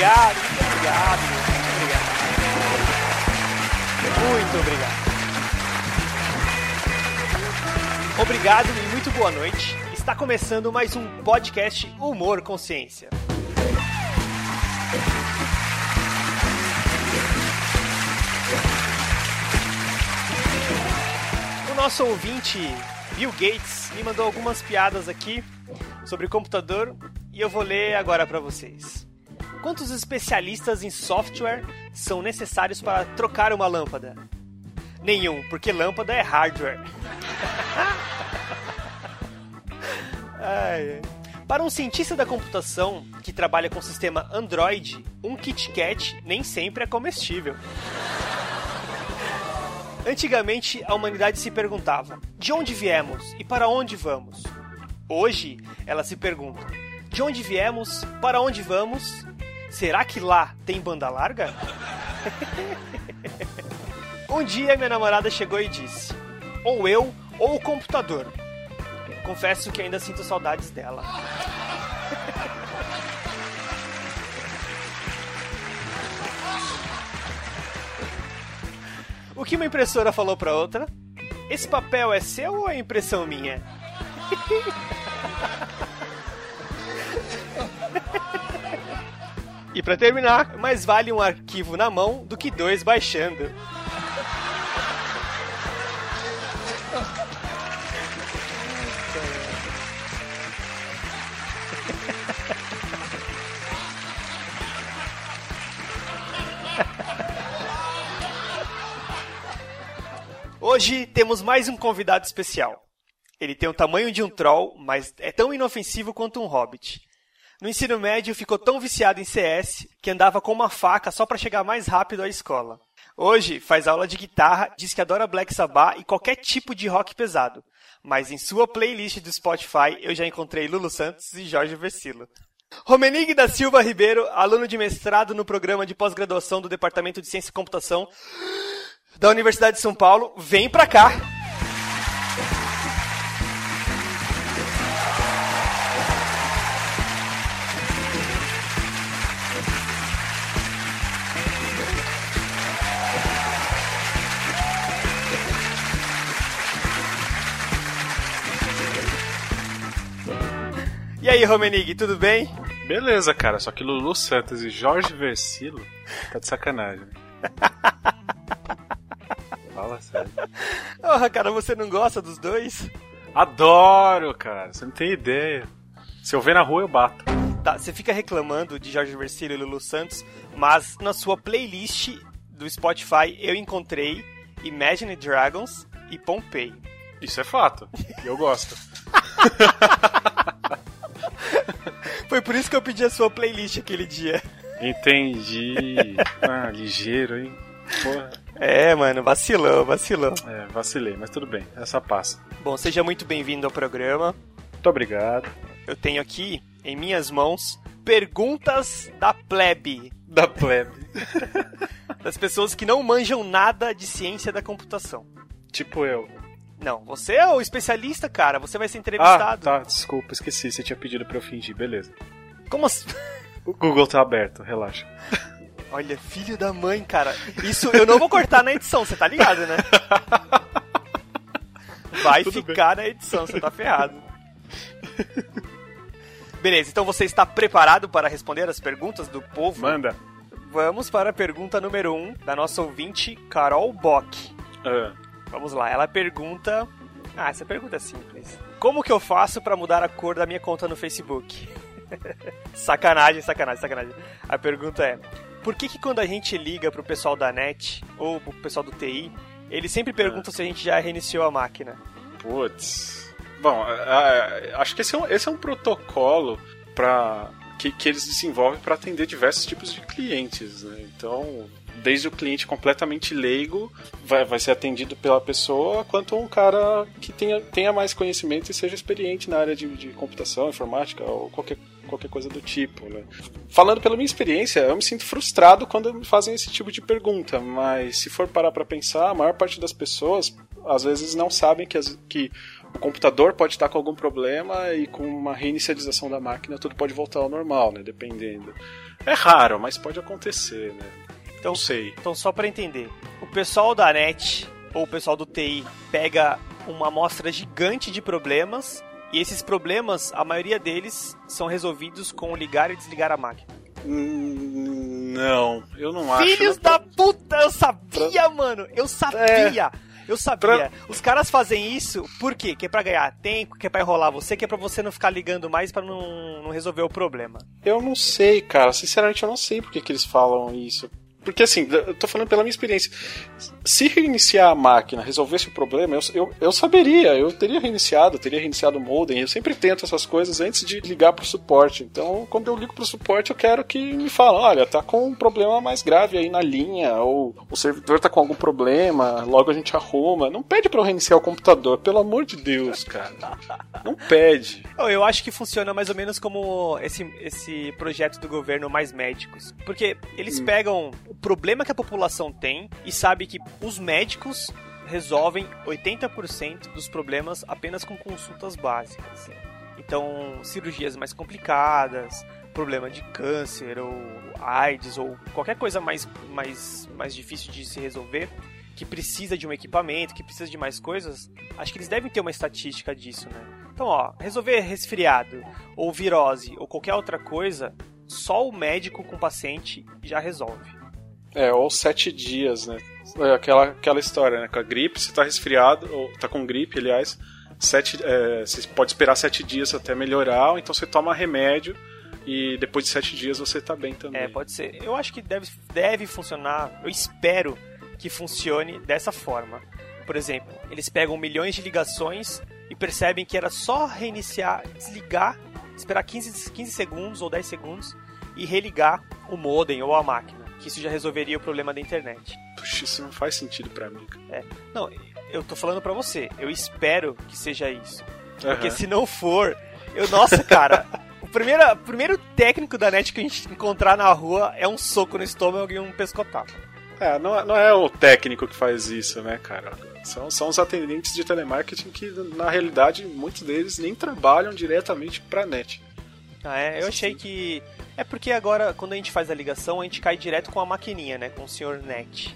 obrigado, muito obrigado, muito obrigado. Muito obrigado. Obrigado e muito boa noite. Está começando mais um podcast Humor Consciência. O nosso ouvinte Bill Gates me mandou algumas piadas aqui sobre computador e eu vou ler agora para vocês. Quantos especialistas em software são necessários para trocar uma lâmpada? Nenhum, porque lâmpada é hardware. ai. Para um cientista da computação que trabalha com sistema Android, um Kit Kat nem sempre é comestível. Antigamente, a humanidade se perguntava: de onde viemos e para onde vamos? Hoje, ela se pergunta: de onde viemos, para onde vamos? Será que lá tem banda larga? um dia, minha namorada chegou e disse: ou eu ou o computador. Confesso que ainda sinto saudades dela. O que uma impressora falou para outra? Esse papel é seu ou é impressão minha? e para terminar, mais vale um arquivo na mão do que dois baixando. Hoje temos mais um convidado especial. Ele tem o tamanho de um troll, mas é tão inofensivo quanto um hobbit. No ensino médio ficou tão viciado em CS que andava com uma faca só para chegar mais rápido à escola. Hoje faz aula de guitarra, diz que adora Black Sabbath e qualquer tipo de rock pesado. Mas em sua playlist do Spotify eu já encontrei Lulu Santos e Jorge Versilo. Romenig da Silva Ribeiro, aluno de mestrado no programa de pós-graduação do Departamento de Ciência e Computação da Universidade de São Paulo, vem pra cá. Aí, Romenig, tudo bem? Beleza, cara, só que Lulu Santos e Jorge Versilo tá de sacanagem. Fala sério. Porra, cara, você não gosta dos dois? Adoro, cara, você não tem ideia. Se eu ver na rua, eu bato. Tá, você fica reclamando de Jorge Versilo e Lulu Santos, mas na sua playlist do Spotify eu encontrei Imagine Dragons e Pompeii. Isso é fato. Eu gosto. Foi por isso que eu pedi a sua playlist aquele dia. Entendi. Ah, ligeiro, hein? Porra. É, mano, vacilou, vacilou. É, vacilei, mas tudo bem, essa passa. Bom, seja muito bem-vindo ao programa. Muito obrigado. Eu tenho aqui, em minhas mãos, perguntas da plebe. Da plebe. das pessoas que não manjam nada de ciência da computação. Tipo eu. Não, você é o especialista, cara. Você vai ser entrevistado. Ah, tá, desculpa, esqueci. Você tinha pedido pra eu fingir, beleza. Como assim? O Google tá aberto, relaxa. Olha, filho da mãe, cara. Isso eu não vou cortar na edição, você tá ligado, né? Vai Tudo ficar na edição, você tá ferrado. Beleza, então você está preparado para responder as perguntas do povo? Manda. Vamos para a pergunta número 1 um, da nossa ouvinte, Carol Bock. Ah, Vamos lá, ela pergunta. Ah, essa pergunta é simples. Como que eu faço para mudar a cor da minha conta no Facebook? sacanagem, sacanagem, sacanagem. A pergunta é: por que, que quando a gente liga pro pessoal da net ou pro pessoal do TI, eles sempre perguntam se a gente já reiniciou a máquina? putz. Bom, ah, acho que esse é um, esse é um protocolo para que, que eles desenvolvem para atender diversos tipos de clientes. Né? Então, desde o cliente completamente leigo vai, vai ser atendido pela pessoa, quanto um cara que tenha, tenha mais conhecimento e seja experiente na área de, de computação, informática ou qualquer, qualquer coisa do tipo. Né? Falando pela minha experiência, eu me sinto frustrado quando me fazem esse tipo de pergunta, mas se for parar para pensar, a maior parte das pessoas às vezes não sabem que, as, que o computador pode estar com algum problema e com uma reinicialização da máquina tudo pode voltar ao normal, né? Dependendo. É raro, mas pode acontecer, né? Então, sei. Então, só para entender, o pessoal da NET ou o pessoal do TI pega uma amostra gigante de problemas e esses problemas, a maioria deles, são resolvidos com ligar e desligar a máquina. Hum, não, eu não acho. Filhos da puta, eu sabia, mano! Eu sabia! É. Eu sabia. Pra... Os caras fazem isso por quê? Que é pra ganhar tempo, que é pra enrolar você, que é pra você não ficar ligando mais para não, não resolver o problema. Eu não sei, cara. Sinceramente, eu não sei por que, que eles falam isso. Porque assim, eu tô falando pela minha experiência. Se reiniciar a máquina resolvesse o problema, eu, eu, eu saberia, eu teria reiniciado, teria reiniciado o modem. Eu sempre tento essas coisas antes de ligar pro suporte. Então, quando eu ligo pro suporte, eu quero que me falem: olha, tá com um problema mais grave aí na linha, ou o servidor tá com algum problema, logo a gente arruma. Não pede para eu reiniciar o computador, pelo amor de Deus, cara. Não pede. Eu acho que funciona mais ou menos como esse, esse projeto do governo Mais Médicos. Porque eles hum. pegam problema que a população tem e sabe que os médicos resolvem 80% dos problemas apenas com consultas básicas. Então, cirurgias mais complicadas, problema de câncer ou AIDS ou qualquer coisa mais, mais, mais difícil de se resolver, que precisa de um equipamento, que precisa de mais coisas, acho que eles devem ter uma estatística disso, né? Então, ó, resolver resfriado ou virose ou qualquer outra coisa, só o médico com o paciente já resolve. É, ou sete dias, né? É aquela, aquela história, né? Com a gripe, você tá resfriado, ou tá com gripe, aliás, sete, é, você pode esperar sete dias até melhorar, ou então você toma remédio e depois de sete dias você tá bem também. É, pode ser. Eu acho que deve, deve funcionar, eu espero que funcione dessa forma. Por exemplo, eles pegam milhões de ligações e percebem que era só reiniciar, desligar, esperar 15, 15 segundos ou 10 segundos e religar o modem ou a máquina que isso já resolveria o problema da internet. Puxa, isso não faz sentido para mim. É. Não, eu tô falando para você. Eu espero que seja isso. Porque uhum. se não for, eu, nossa, cara, o primeiro, primeiro técnico da net que a gente encontrar na rua é um soco no estômago e um pescotapa. É, não, é, não é o técnico que faz isso, né, cara? São, são os atendentes de telemarketing que, na realidade, muitos deles nem trabalham diretamente pra net. Ah, é? Eu achei que é porque agora, quando a gente faz a ligação, a gente cai direto com a maquininha, né? Com o senhor Net.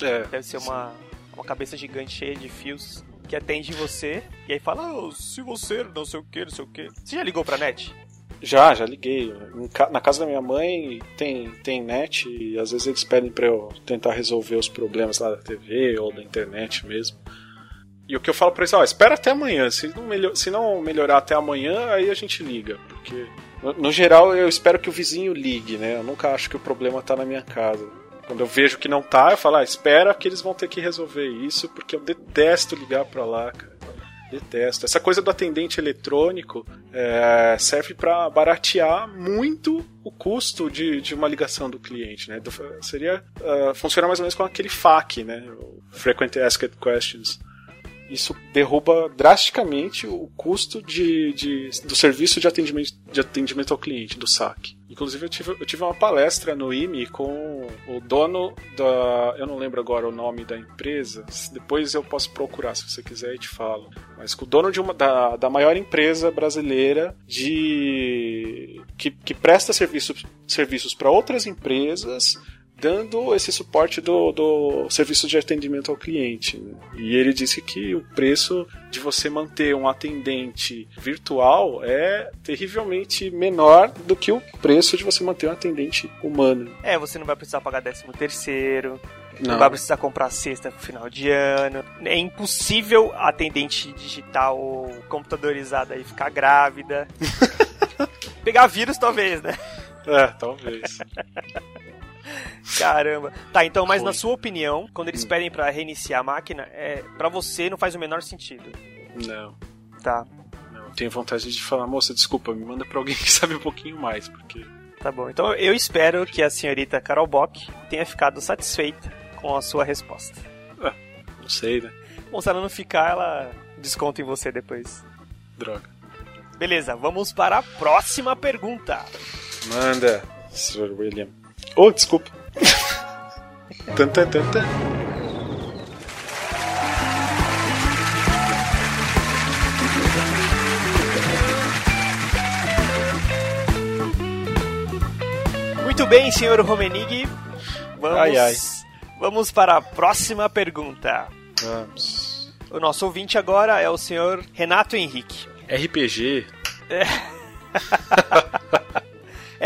É. Deve ser uma, uma cabeça gigante cheia de fios que atende você e aí fala, oh, se você não sei o que, não sei o que. Você já ligou pra net? Já, já liguei. Na casa da minha mãe tem, tem net e às vezes eles pedem pra eu tentar resolver os problemas lá da TV ou da internet mesmo. E o que eu falo pra eles, ó, espera até amanhã. Se não, melhor, se não melhorar até amanhã, aí a gente liga. Porque no, geral, eu espero que o vizinho ligue, né? Eu nunca acho que o problema tá na minha casa. Quando eu vejo que não tá, eu falo, ah, espera que eles vão ter que resolver isso, porque eu detesto ligar pra lá, cara. Detesto. Essa coisa do atendente eletrônico é, serve para baratear muito o custo de, de uma ligação do cliente, né? Do, seria uh, funciona mais ou menos com aquele FAQ, né? O Frequent Asked Questions isso derruba drasticamente o custo de, de, do serviço de atendimento, de atendimento ao cliente, do SAC. Inclusive, eu tive, eu tive uma palestra no IME com o dono da. Eu não lembro agora o nome da empresa, depois eu posso procurar se você quiser e te falo. Mas com o dono de uma, da, da maior empresa brasileira de que, que presta serviços serviços para outras empresas dando esse suporte do, do serviço de atendimento ao cliente. Né? E ele disse que o preço de você manter um atendente virtual é terrivelmente menor do que o preço de você manter um atendente humano. É, você não vai precisar pagar décimo terceiro, não. não vai precisar comprar cesta no final de ano. É impossível atendente digital ou computadorizada aí ficar grávida. Pegar vírus, talvez, né? É, talvez. Caramba. Tá, então, mas Foi. na sua opinião, quando eles hum. pedem para reiniciar a máquina, é, para você não faz o menor sentido? Não. Tá. Não, tenho vontade de falar, moça, desculpa, me manda pra alguém que sabe um pouquinho mais, porque. Tá bom, então eu espero que a senhorita Carol Bock tenha ficado satisfeita com a sua resposta. Ah, não sei, né? Bom, se ela não ficar, ela desconta em você depois. Droga. Beleza, vamos para a próxima pergunta. Manda, Sr. William. Oh, desculpa. Tan, tan. Muito bem, senhor Romenig. Vamos, ai, ai. vamos para a próxima pergunta. Vamos. O nosso ouvinte agora é o senhor Renato Henrique. RPG. É.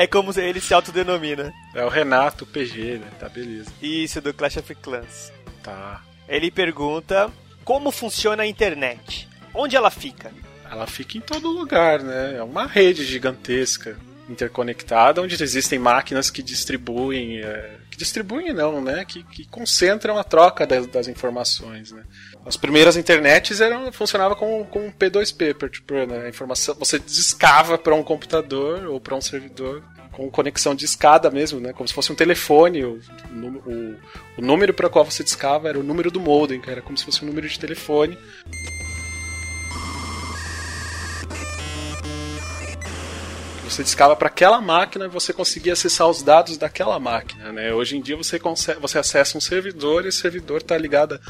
como ele se autodenomina. é o Renato PG, né? Tá beleza. Isso, do Clash of Clans. Tá. Ele pergunta como funciona a internet. Onde ela fica? Ela fica em todo lugar, né? É uma rede gigantesca, interconectada, onde existem máquinas que distribuem. é, que distribuem não, né? Que, que concentram a troca das, das informações, né? As primeiras internets eram funcionava com, com P2P, peer-to-peer, né? A informação você discava para um computador ou para um servidor com conexão de escada mesmo, né? Como se fosse um telefone. O, o, o número para qual você discava era o número do modem, que era como se fosse um número de telefone. Você discava para aquela máquina e você conseguia acessar os dados daquela máquina. Né? Hoje em dia você, consegue, você acessa um servidor e esse servidor está ligado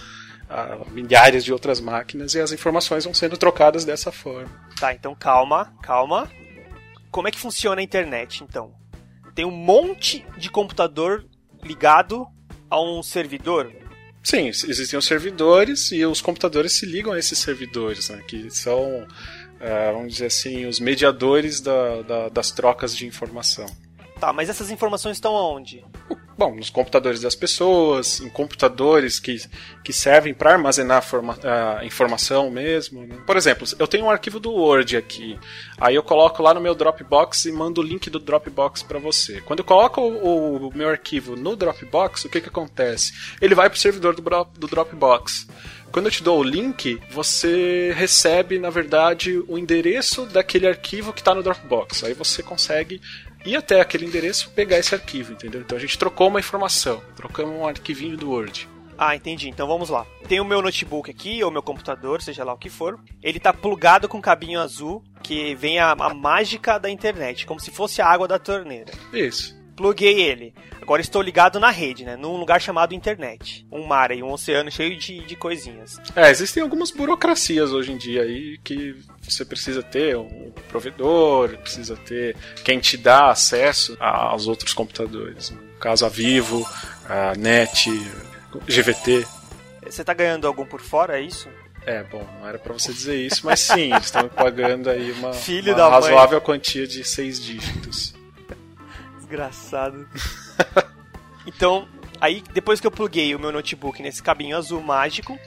a milhares de outras máquinas e as informações vão sendo trocadas dessa forma. Tá, então calma, calma. Como é que funciona a internet, então? Tem um monte de computador ligado a um servidor? Sim, existem os servidores e os computadores se ligam a esses servidores, né, que são, eh, vamos dizer assim, os mediadores da- da- das trocas de informação. Tá, mas essas informações estão aonde? Bom, nos computadores das pessoas, em computadores que, que servem para armazenar forma, a informação mesmo. né? Por exemplo, eu tenho um arquivo do Word aqui, aí eu coloco lá no meu Dropbox e mando o link do Dropbox para você. Quando eu coloco o, o meu arquivo no Dropbox, o que, que acontece? Ele vai para o servidor do, do Dropbox. Quando eu te dou o link, você recebe, na verdade, o endereço daquele arquivo que está no Dropbox. Aí você consegue ir até aquele endereço e pegar esse arquivo, entendeu? Então a gente trocou uma informação, trocamos um arquivinho do Word. Ah, entendi. Então vamos lá. Tem o meu notebook aqui, ou meu computador, seja lá o que for. Ele tá plugado com um cabinho azul, que vem a, a mágica da internet, como se fosse a água da torneira. Isso. Pluguei ele. Agora estou ligado na rede, né? Num lugar chamado internet. Um mar aí, um oceano cheio de, de coisinhas. É, existem algumas burocracias hoje em dia aí que você precisa ter um provedor, precisa ter quem te dá acesso aos outros computadores. No caso, a Vivo, a NET, GVT. Você tá ganhando algum por fora, é isso? É, bom, não era pra você dizer isso, mas sim, eles estão pagando aí uma, uma da mãe. razoável quantia de seis dígitos. Desgraçado. então, aí depois que eu pluguei o meu notebook nesse cabinho azul mágico,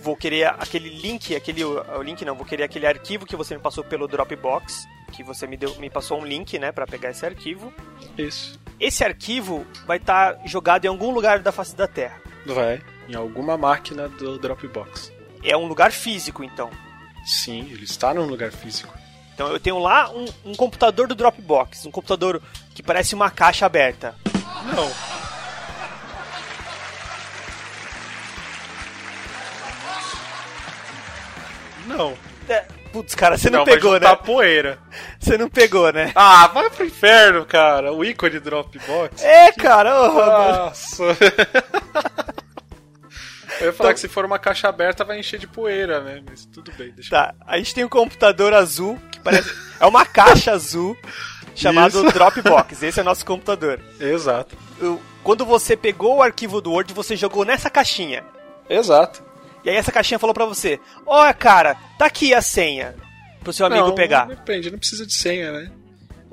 vou querer aquele link, aquele o link não, vou querer aquele arquivo que você me passou pelo Dropbox, que você me deu, me passou um link, né, para pegar esse arquivo. Isso. Esse arquivo vai estar jogado em algum lugar da face da Terra. Vai em alguma máquina do Dropbox. É um lugar físico, então. Sim, ele está num lugar físico. Então eu tenho lá um, um computador do Dropbox, um computador que parece uma caixa aberta. Não. Não. É, putz, cara, você não, não pegou, vai né? poeira. Você não pegou, né? Ah, vai pro inferno, cara. O ícone Dropbox. É, cara, mano. Nossa. Eu ia falar que se for uma caixa aberta vai encher de poeira, né? Mas tudo bem, deixa Tá, a gente tem um computador azul, parece. é uma caixa azul, chamado Isso. Dropbox. Esse é o nosso computador. Exato. Quando você pegou o arquivo do Word, você jogou nessa caixinha. Exato. E aí essa caixinha falou pra você: Ó, cara, tá aqui a senha. Pro seu amigo não, pegar. Depende, não precisa de senha, né?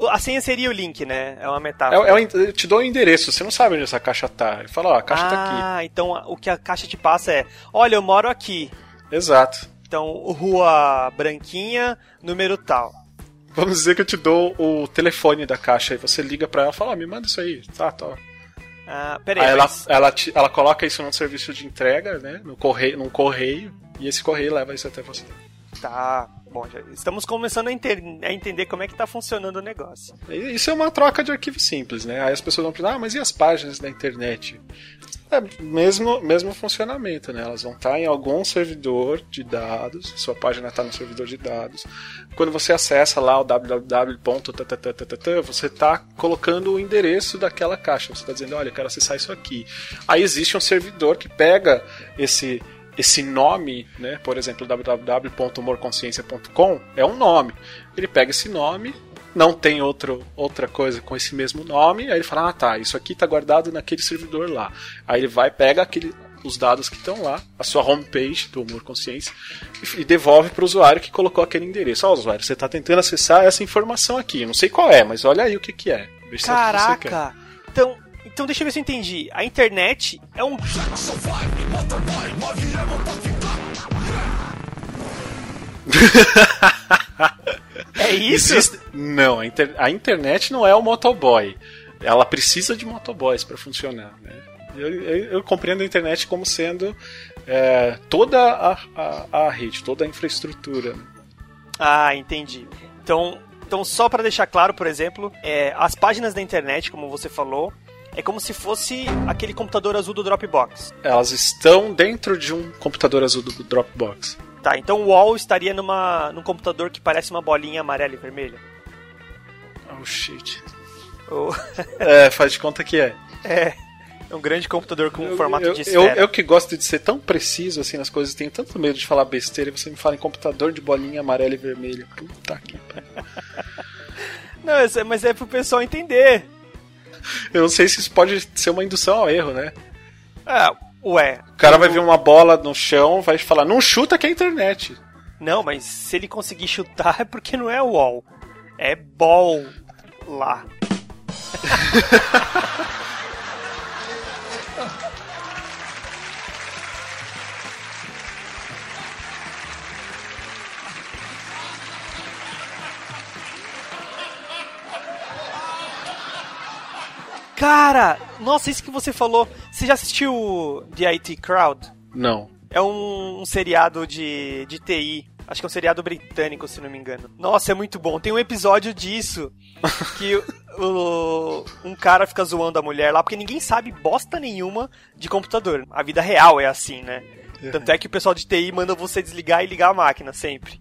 A senha seria o link, né? É uma É, metáfora. é en- eu te dou o endereço, você não sabe onde essa caixa tá. Ele fala, ó, a caixa tá aqui. ah, então o que a caixa te passa é: Olha, eu moro aqui. Exato. Então, rua Branquinha, número tal. Vamos dizer que eu te dou o telefone da caixa e você liga pra ela e fala, ó, me manda isso aí. Tá, tá. Ah, peraí, Aí ela, mas- ela, te- ela coloca isso num serviço de entrega, né? No correio, num correio, e esse correio leva isso até você. Tá, bom, já estamos começando a, enter- a entender como é que tá funcionando o negócio. Isso é uma troca de arquivo simples, né? Aí as pessoas vão pensar, ah, mas e as páginas da internet? É mesmo, mesmo funcionamento, né? Elas vão estar em algum servidor de dados, sua página está no servidor de dados. Quando você acessa lá o www.tatatatata, você está colocando o endereço daquela caixa. Você está dizendo, olha, eu quero acessar isso aqui. Aí existe um servidor que pega esse esse nome, né? Por exemplo, www.humorconsciência.com é um nome. Ele pega esse nome não tem outro, outra coisa com esse mesmo nome. Aí ele fala: Ah, tá, isso aqui tá guardado naquele servidor lá. Aí ele vai, pega aquele, os dados que estão lá, a sua homepage do Humor Consciência, e, devolve para o usuário que colocou aquele endereço. Ó, usuário, você está tentando acessar essa informação aqui. Eu não sei qual é, mas olha aí o que, que é. Veja Caraca! Então, então deixa eu ver se eu entendi. A internet é um. é isso? Existe... Não, a, inter... a, internet não é o motoboy. Ela precisa de motoboys para funcionar. Né? Eu, eu, eu, compreendo a internet como sendo é, toda a, a, a, rede, toda a infraestrutura. Né? Ah, entendi. Então, então só para deixar claro, por exemplo, é, as páginas da internet, como você falou, é como se fosse aquele computador azul do Dropbox. Elas estão dentro de um computador azul do Dropbox. Tá, então o wall estaria numa, num computador que parece uma bolinha amarela e vermelha. Oh shit. Oh. é, faz de conta que é. É. É um grande computador com eu, formato eu, de esfera. Eu, eu, que gosto de ser tão preciso assim nas coisas, tenho tanto medo de falar besteira e você me fala em computador de bolinha amarela e vermelha. Puta que Não, mas é pro pessoal entender. Eu não sei se isso pode ser uma indução ao erro, né? Ah, ué. O cara vai ver uma bola no chão, vai falar, não chuta que é internet. Não, mas se ele conseguir chutar é porque não é wall. É ball lá. Cara, nossa, isso que você falou. Você já assistiu The IT Crowd? Não. É um, um seriado de, de TI. Acho que é um seriado britânico, se não me engano. Nossa, é muito bom. Tem um episódio disso que o, um cara fica zoando a mulher lá, porque ninguém sabe bosta nenhuma de computador. A vida real é assim, né? Tanto é que o pessoal de TI manda você desligar e ligar a máquina sempre.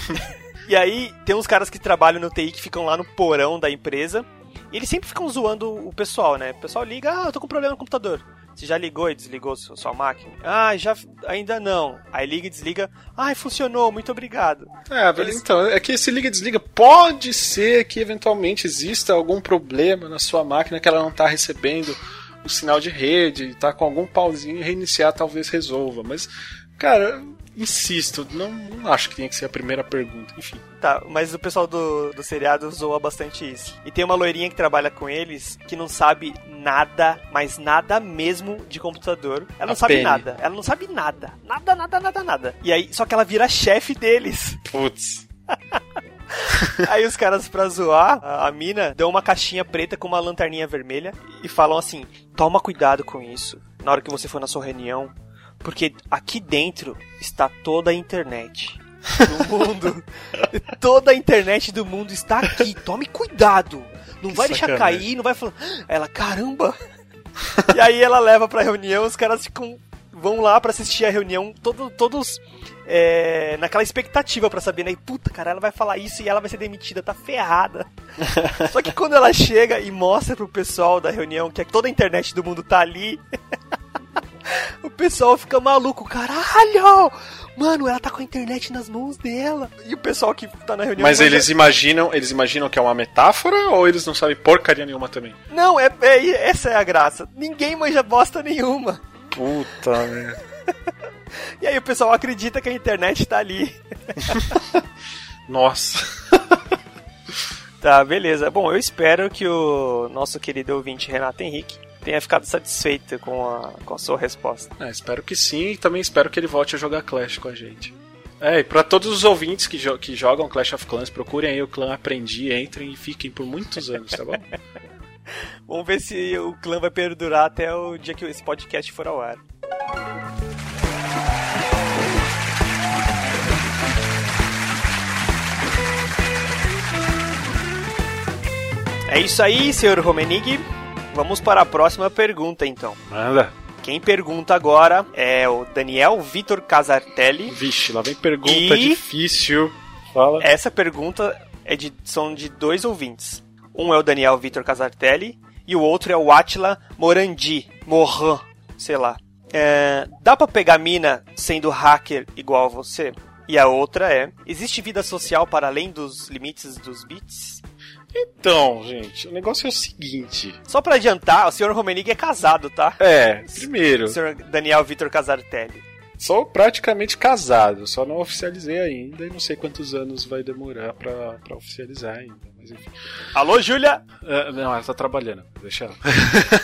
e aí, tem uns caras que trabalham no TI que ficam lá no porão da empresa e eles sempre ficam zoando o pessoal, né? O pessoal liga, ah, eu tô com problema no computador. Você já ligou e desligou sua máquina? Ah, já ainda não. Aí liga e desliga. Ah, funcionou, muito obrigado. É, Eles... então, é que esse liga e desliga pode ser que eventualmente exista algum problema na sua máquina que ela não está recebendo o sinal de rede, tá com algum pauzinho e reiniciar talvez resolva. Mas, cara, insisto, não, não, acho que tinha que ser a primeira pergunta, enfim. Tá, mas o pessoal do, do seriado zoa bastante isso. E tem uma loirinha que trabalha com eles que não sabe nada, mas nada mesmo de computador. Ela não a sabe Penny. nada. Ela não sabe nada. Nada, nada, nada, nada. E aí, só que ela vira chefe deles. Putz. Aí os caras, pra zoar, a, a mina dão uma caixinha preta com uma lanterninha vermelha e falam assim: toma cuidado com isso. Na hora que você for na sua reunião, porque aqui dentro está toda a internet do mundo. toda a internet do mundo está aqui. Tome cuidado. Não que vai deixar cair, não vai falar. Ela, caramba! e aí ela leva pra reunião, os caras ficam. Vão lá para assistir a reunião, todo, todos é, naquela expectativa para saber, né? Puta, cara, ela vai falar isso e ela vai ser demitida, tá ferrada. Só que quando ela chega e mostra pro pessoal da reunião que toda a internet do mundo tá ali, o pessoal fica maluco, caralho! Mano, ela tá com a internet nas mãos dela. E o pessoal que tá na reunião. Mas eles imaginam, eles imaginam que é uma metáfora ou eles não sabem porcaria nenhuma também? Não, é, é essa é a graça. Ninguém manja bosta nenhuma. Puta merda. e aí o pessoal acredita que a internet tá ali. Nossa. tá, beleza. Bom, eu espero que o nosso querido ouvinte Renato Henrique tenha ficado satisfeito com a, com a sua resposta. É, espero que sim e também espero que ele volte a jogar Clash com a gente. É, e pra todos os ouvintes que, jo que jogam Clash of Clans, procurem aí o clã Aprendi, entrem e fiquem por muitos anos, tá bom? Vamos ver se o clã vai perdurar até o dia que esse podcast for ao ar. É isso aí, senhor Romenig. Vamos para a próxima pergunta, então. Manda. Quem pergunta agora é o Daniel Vitor Casartelli. Vixe, lá vem pergunta e... difícil. Fala. Essa pergunta é de, são de dois ouvintes. Um é o Daniel Vitor Casartelli e o outro é o Atila Morandi. Moran, sei lá. É, dá pra pegar mina sendo hacker igual a você? E a outra é: existe vida social para além dos limites dos bits? Então, gente, o negócio é o seguinte. Só pra adiantar, o senhor Romenig é casado, tá? É, primeiro. O senhor Daniel Vitor Casartelli. Sou praticamente casado, só não oficializei ainda e não sei quantos anos vai demorar pra, pra oficializar ainda. Mas enfim. Alô, Júlia? Uh, não, ela tá trabalhando, deixa ela.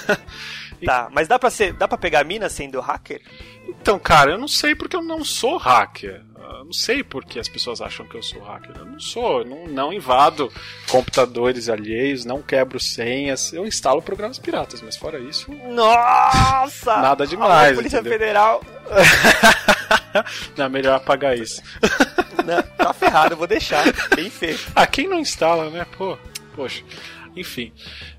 tá, mas dá pra, ser, dá pra pegar a mina sendo hacker? Então, cara, eu não sei porque eu não sou hacker. Eu não sei porque as pessoas acham que eu sou hacker. Eu não sou, eu não, não invado computadores alheios, não quebro senhas. Eu instalo programas piratas, mas fora isso. Nossa! Nada demais. A Polícia entendeu? Federal. não, melhor apagar isso. Não, tá ferrado, eu vou deixar. Bem feito. Ah, quem não instala, né? Pô, poxa. Enfim,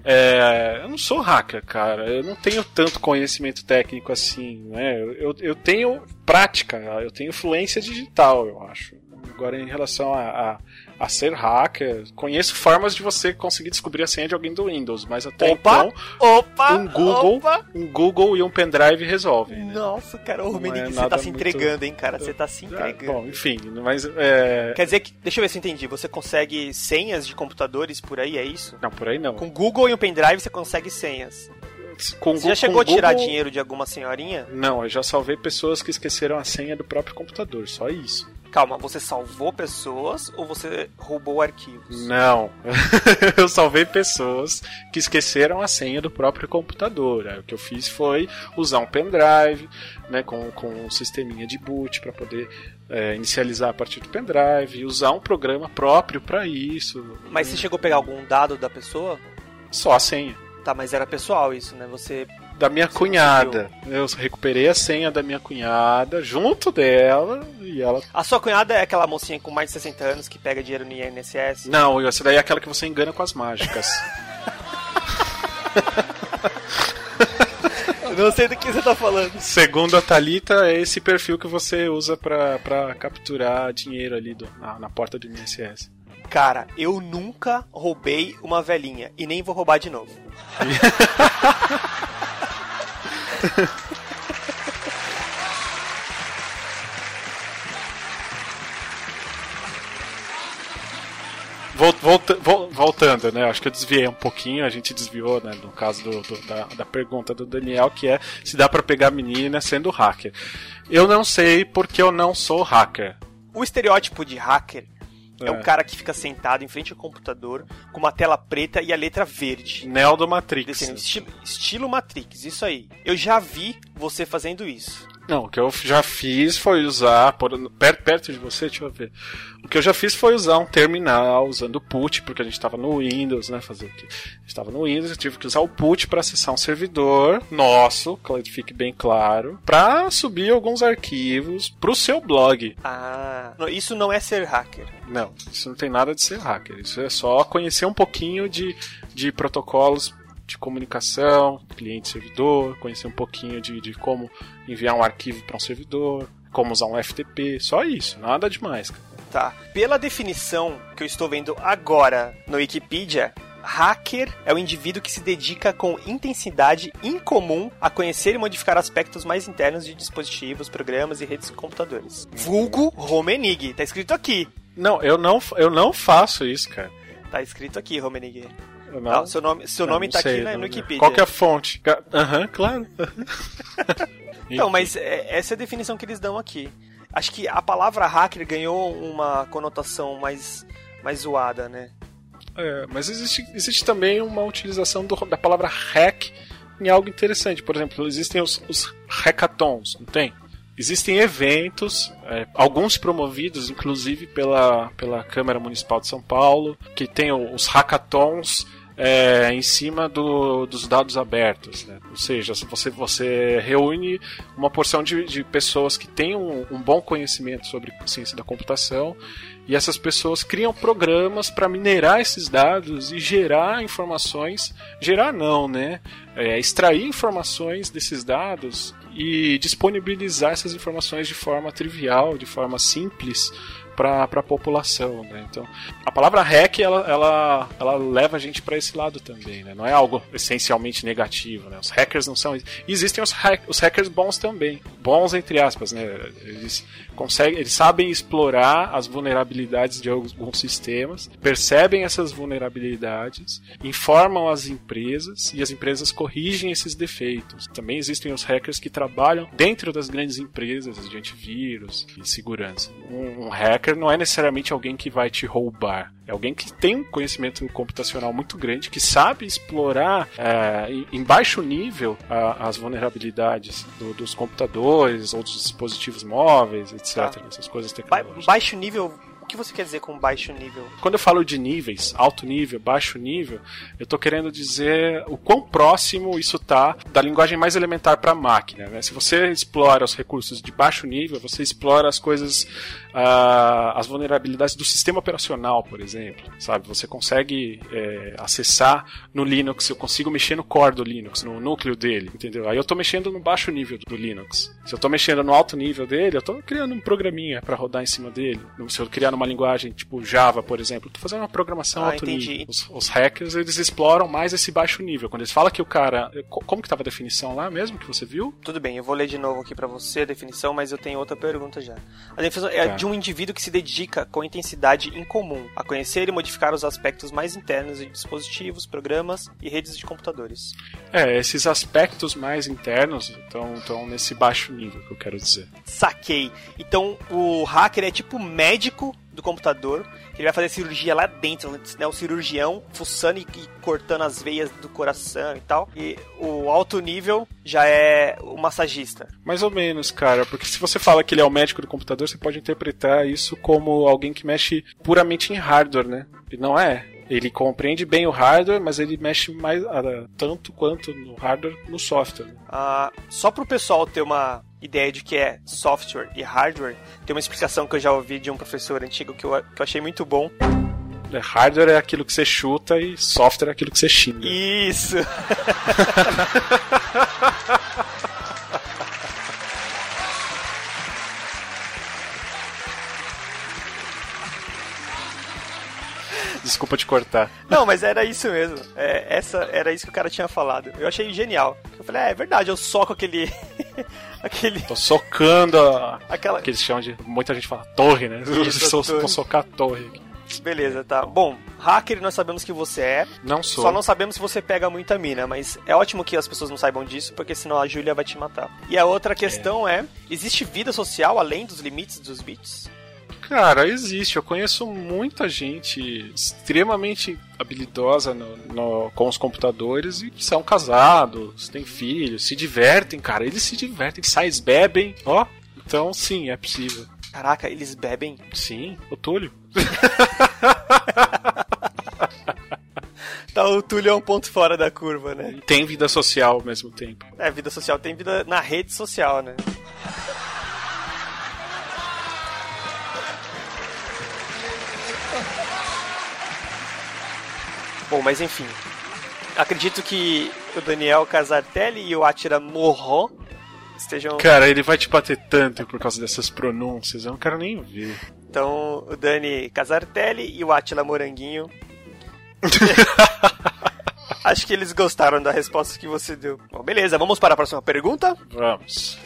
é, eu não sou hacker, cara. Eu não tenho tanto conhecimento técnico assim, né? Eu, eu tenho prática, eu tenho fluência digital, eu acho. Agora, em relação a, a, a, ser hacker, conheço formas de você conseguir descobrir a senha de alguém do Windows, mas até opa, então, opa, um Google, opa. um Google e um pendrive resolvem. Né? Nossa, cara, o Menig, é você tá se muito... entregando, hein, cara? Você tá se entregando. bom, enfim, mas é... Quer dizer que, deixa eu ver se eu entendi, você consegue senhas de computadores por aí, é isso? Não, por aí não. Com Google e um pendrive você consegue senhas. Com, Você já chegou a tirar Google... dinheiro de alguma senhorinha? Não, eu já salvei pessoas que esqueceram a senha do próprio computador, só isso. Calma, você salvou pessoas ou você roubou arquivos? Não. eu salvei pessoas que esqueceram a senha do próprio computador. Aí, o que eu fiz foi usar um pendrive, né, com, com um sisteminha de boot para poder é, inicializar a partir do pendrive, usar um programa próprio para isso. Mas você chegou a pegar algum dado da pessoa? Só a senha. Tá, mas era pessoal isso, né? Você da minha Você cunhada. Conseguiu. Eu recuperei a senha da minha cunhada junto dela e ela. A sua cunhada é aquela mocinha com mais de 60 anos que pega dinheiro no INSS? Não, essa daí é aquela que você engana com as mágicas. não sei do que você tá falando. Segundo a Thalita, é esse perfil que você usa pra, pra capturar dinheiro ali do, na, na porta do INSS. Cara, eu nunca roubei uma velhinha e nem vou roubar de novo. Volta, voltando, né? Acho que eu desviei um pouquinho, a gente desviou, né? No caso do, do, da, da pergunta do Daniel, que é se dá para pegar menina sendo hacker. Eu não sei porque eu não sou hacker. O estereótipo de hacker é. é um cara que fica sentado em frente ao computador com uma tela preta e a letra verde. Neo do Matrix. estilo, estilo Matrix, isso aí. Eu já vi você fazendo isso. Não, o que eu já fiz foi usar, por, perto, perto de você, deixa eu ver. O que eu já fiz foi usar um terminal usando o put, porque a gente estava no Windows, né? Fazer o que? Estava no Windows, eu tive que usar o put para acessar um servidor nosso, que fique bem claro, para subir alguns arquivos pro seu blog. Ah, isso não é ser hacker. Não, isso não tem nada de ser hacker. Isso é só conhecer um pouquinho de, de protocolos de comunicação, cliente-servidor, conhecer um pouquinho de, de como enviar um arquivo para um servidor, como usar um FTP, só isso, nada demais. Tá. Pela definição que eu estou vendo agora no Wikipedia, hacker é o indivíduo que se dedica com intensidade incomum a conhecer e modificar aspectos mais internos de dispositivos, programas e redes de computadores. Vulgo Romenig, tá escrito aqui. Não, eu não, eu não faço isso, cara. Tá escrito aqui, Romenig. Não, não, seu nome, seu nome tá sei, aqui né, no Wikipedia. Qual que é a fonte? Aham, uhum, claro. então, mas é, essa é a definição que eles dão aqui. Acho que a palavra hacker ganhou uma conotação mais, mais zoada, né? É, mas existe, existe também uma utilização do, da palavra hack em algo interessante. Por exemplo, existem os, os hackathons, não tem? Existem eventos, é, alguns promovidos inclusive pela, pela Câmara Municipal de São Paulo, que tem os hackathons é, em cima do, dos dados abertos. Né? Ou seja, você, você reúne uma porção de, de pessoas que têm um, um bom conhecimento sobre ciência da computação e essas pessoas criam programas para minerar esses dados e gerar informações. Gerar não, né? É, extrair informações desses dados e disponibilizar essas informações de forma trivial, de forma simples para a população, né? Então, a palavra hack ela, ela, ela leva a gente para esse lado também, né? Não é algo essencialmente negativo, né? Os hackers não são existem os, hack, os hackers bons também, bons entre aspas, né? Eles conseguem, eles sabem explorar as vulnerabilidades de alguns sistemas, percebem essas vulnerabilidades, informam as empresas e as empresas corrigem esses defeitos. Também existem os hackers que trabalham dentro das grandes empresas de antivírus e segurança. Um, um hacker não é necessariamente alguém que vai te roubar. É alguém que tem um conhecimento computacional muito grande, que sabe explorar é, em baixo nível a, as vulnerabilidades do, dos computadores ou dos dispositivos móveis, etc. Tá. Essas coisas tecnológicas. Ba baixo nível que você quer dizer com baixo nível? Quando eu falo de níveis, alto nível, baixo nível, eu estou querendo dizer o quão próximo isso está da linguagem mais elementar para a máquina. Né? Se você explora os recursos de baixo nível, você explora as coisas, uh, as vulnerabilidades do sistema operacional, por exemplo. Sabe? Você consegue é, acessar no Linux, eu consigo mexer no core do Linux, no núcleo dele, entendeu? Aí eu estou mexendo no baixo nível do Linux. Se eu estou mexendo no alto nível dele, eu estou criando um programinha para rodar em cima dele. Se eu criar numa linguagem tipo Java, por exemplo, tô fazendo uma programação ah, alto entendi. nível. Os, os, hackers, eles exploram mais esse baixo nível. Quando eles falam que o cara... Como que estava a definição lá mesmo, que você viu? Tudo bem, eu vou ler de novo aqui para você a definição, mas eu tenho outra pergunta já. A definição é tá. de um indivíduo que se dedica com intensidade incomum a conhecer e modificar os aspectos mais internos de dispositivos, programas e redes de computadores. É, esses aspectos mais internos estão nesse baixo nível que eu quero dizer. Saquei. Então o hacker é tipo médico do computador, ele vai fazer cirurgia lá dentro, né? O cirurgião fuçando e, e, cortando as veias do coração e tal. E o alto nível já é o massagista. Mais ou menos, cara, porque se você fala que ele é o médico do computador, você pode interpretar isso como alguém que mexe puramente em hardware, né? E não é. Ele compreende bem o hardware, mas ele mexe mais uh, tanto quanto no hardware no software. Uh, só para o pessoal ter uma ideia de que é software e hardware, tem uma explicação que eu já ouvi de um professor antigo que eu, que eu achei muito bom. É, hardware é aquilo que você chuta e software é aquilo que você xinga. Isso! Desculpa te cortar. Não, mas era isso mesmo. É, essa era isso que o cara tinha falado. Eu achei genial. Eu falei, é, é verdade, eu soco aquele. aquele. Tô socando a. Aquela. Que eles chamam de. Muita gente fala torre, né? Isso, eu tô socar a torre aqui. Beleza, tá. Bom, hacker nós sabemos que você é. Não sou. Só não sabemos se você pega muita mina, mas é ótimo que as pessoas não saibam disso, porque senão a Júlia vai te matar. E a outra questão é. é: existe vida social além dos limites dos bits? Cara, existe. Eu conheço muita gente extremamente habilidosa no, no, com os computadores e são casados, têm filhos, se divertem, cara. Eles se divertem, saem, bebem, ó. Então, sim, é possível. Caraca, eles bebem? Sim, o Túlio. tá, o Túlio é um ponto fora da curva, né? Tem vida social ao mesmo tempo. É, vida social tem vida na rede social, né? Bom, mas enfim. Acredito que o Daniel Casartelli e o Atira Morro estejam. Cara, ele vai te bater tanto por causa dessas pronúncias, eu não quero nem ver. Então, o Dani Casartelli e o Atila Moranguinho. Acho que eles gostaram da resposta que você deu. Bom, beleza, vamos para a próxima pergunta? Vamos.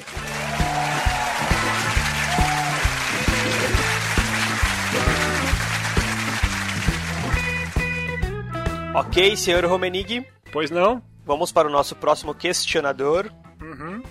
Ok, senhor Romenig. Pois não. Vamos para o nosso próximo questionador. Uhum.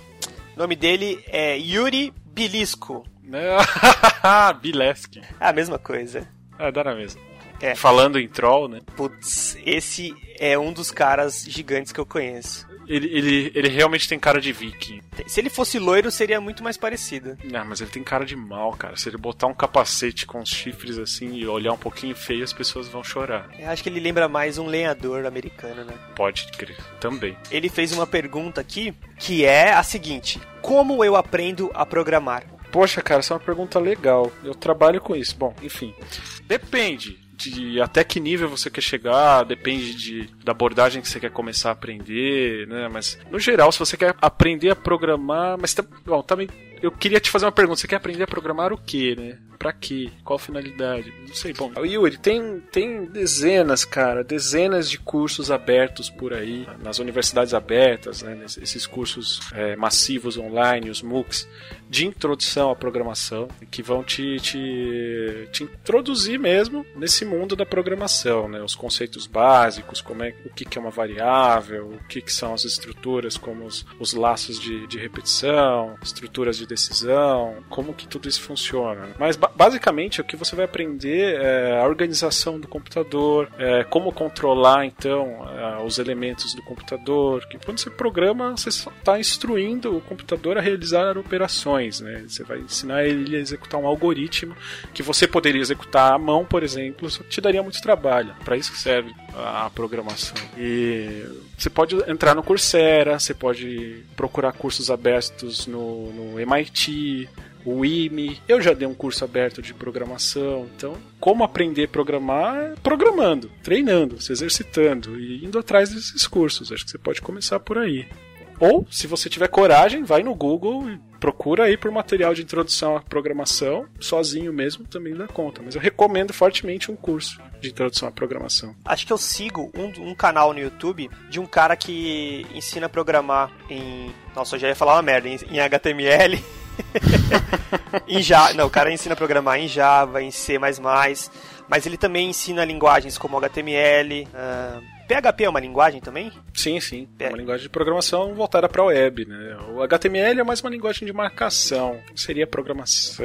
O nome dele é Yuri Bilisco. Bileski. É a mesma coisa. É, dá na mesma. É. Falando em troll, né? Putz, esse é um dos caras gigantes que eu conheço. Ele, ele, ele realmente tem cara de viking. Se ele fosse loiro, seria muito mais parecido. Não, mas ele tem cara de mal, cara. Se ele botar um capacete com os chifres assim e olhar um pouquinho feio, as pessoas vão chorar. Eu acho que ele lembra mais um lenhador americano, né? Pode crer, também. Ele fez uma pergunta aqui que é a seguinte: Como eu aprendo a programar? Poxa, cara, essa é uma pergunta legal. Eu trabalho com isso. Bom, enfim. Depende de até que nível você quer chegar, depende de, da abordagem que você quer começar a aprender, né? Mas, no geral, se você quer aprender a programar, mas bom, também eu queria te fazer uma pergunta. Você quer aprender a programar o quê, né? Pra quê? Qual finalidade? Não sei. Bom, o Yuri, tem, tem dezenas, cara, dezenas de cursos abertos por aí, nas universidades abertas, né? Esses cursos é, massivos online, os MOOCs, de introdução à programação, que vão te, te, te introduzir mesmo nesse mundo da programação, né? Os conceitos básicos, como é, o que, que é uma variável, o que, que são as estruturas, como os, os laços de, de repetição, estruturas de decisão, como que tudo isso funciona. Mas basicamente o que você vai aprender é a organização do computador, é como controlar então os elementos do computador. Que quando você programa, você está instruindo o computador a realizar operações, né? Você vai ensinar ele a executar um algoritmo que você poderia executar à mão, por exemplo, só te daria muito trabalho. Para isso que serve a programação. E você pode entrar no Coursera, você pode procurar cursos abertos no, no MIT, o IME. Eu já dei um curso aberto de programação. Então, como aprender a programar? Programando, treinando, se exercitando e indo atrás desses cursos. Acho que você pode começar por aí. Ou, se você tiver coragem, vai no Google e procura aí por material de introdução à programação, sozinho mesmo também dá conta. Mas eu recomendo fortemente um curso de introdução à programação. Acho que eu sigo um, um canal no YouTube de um cara que ensina a programar em. Nossa, eu já ia falar uma merda, em, em HTML. em Java, não, o cara ensina a programar em Java, em C++, mas ele também ensina linguagens como HTML, uh, PHP é uma linguagem também? Sim, sim. É uma linguagem de programação voltada para a web, né? O HTML é mais uma linguagem de marcação. Seria programação,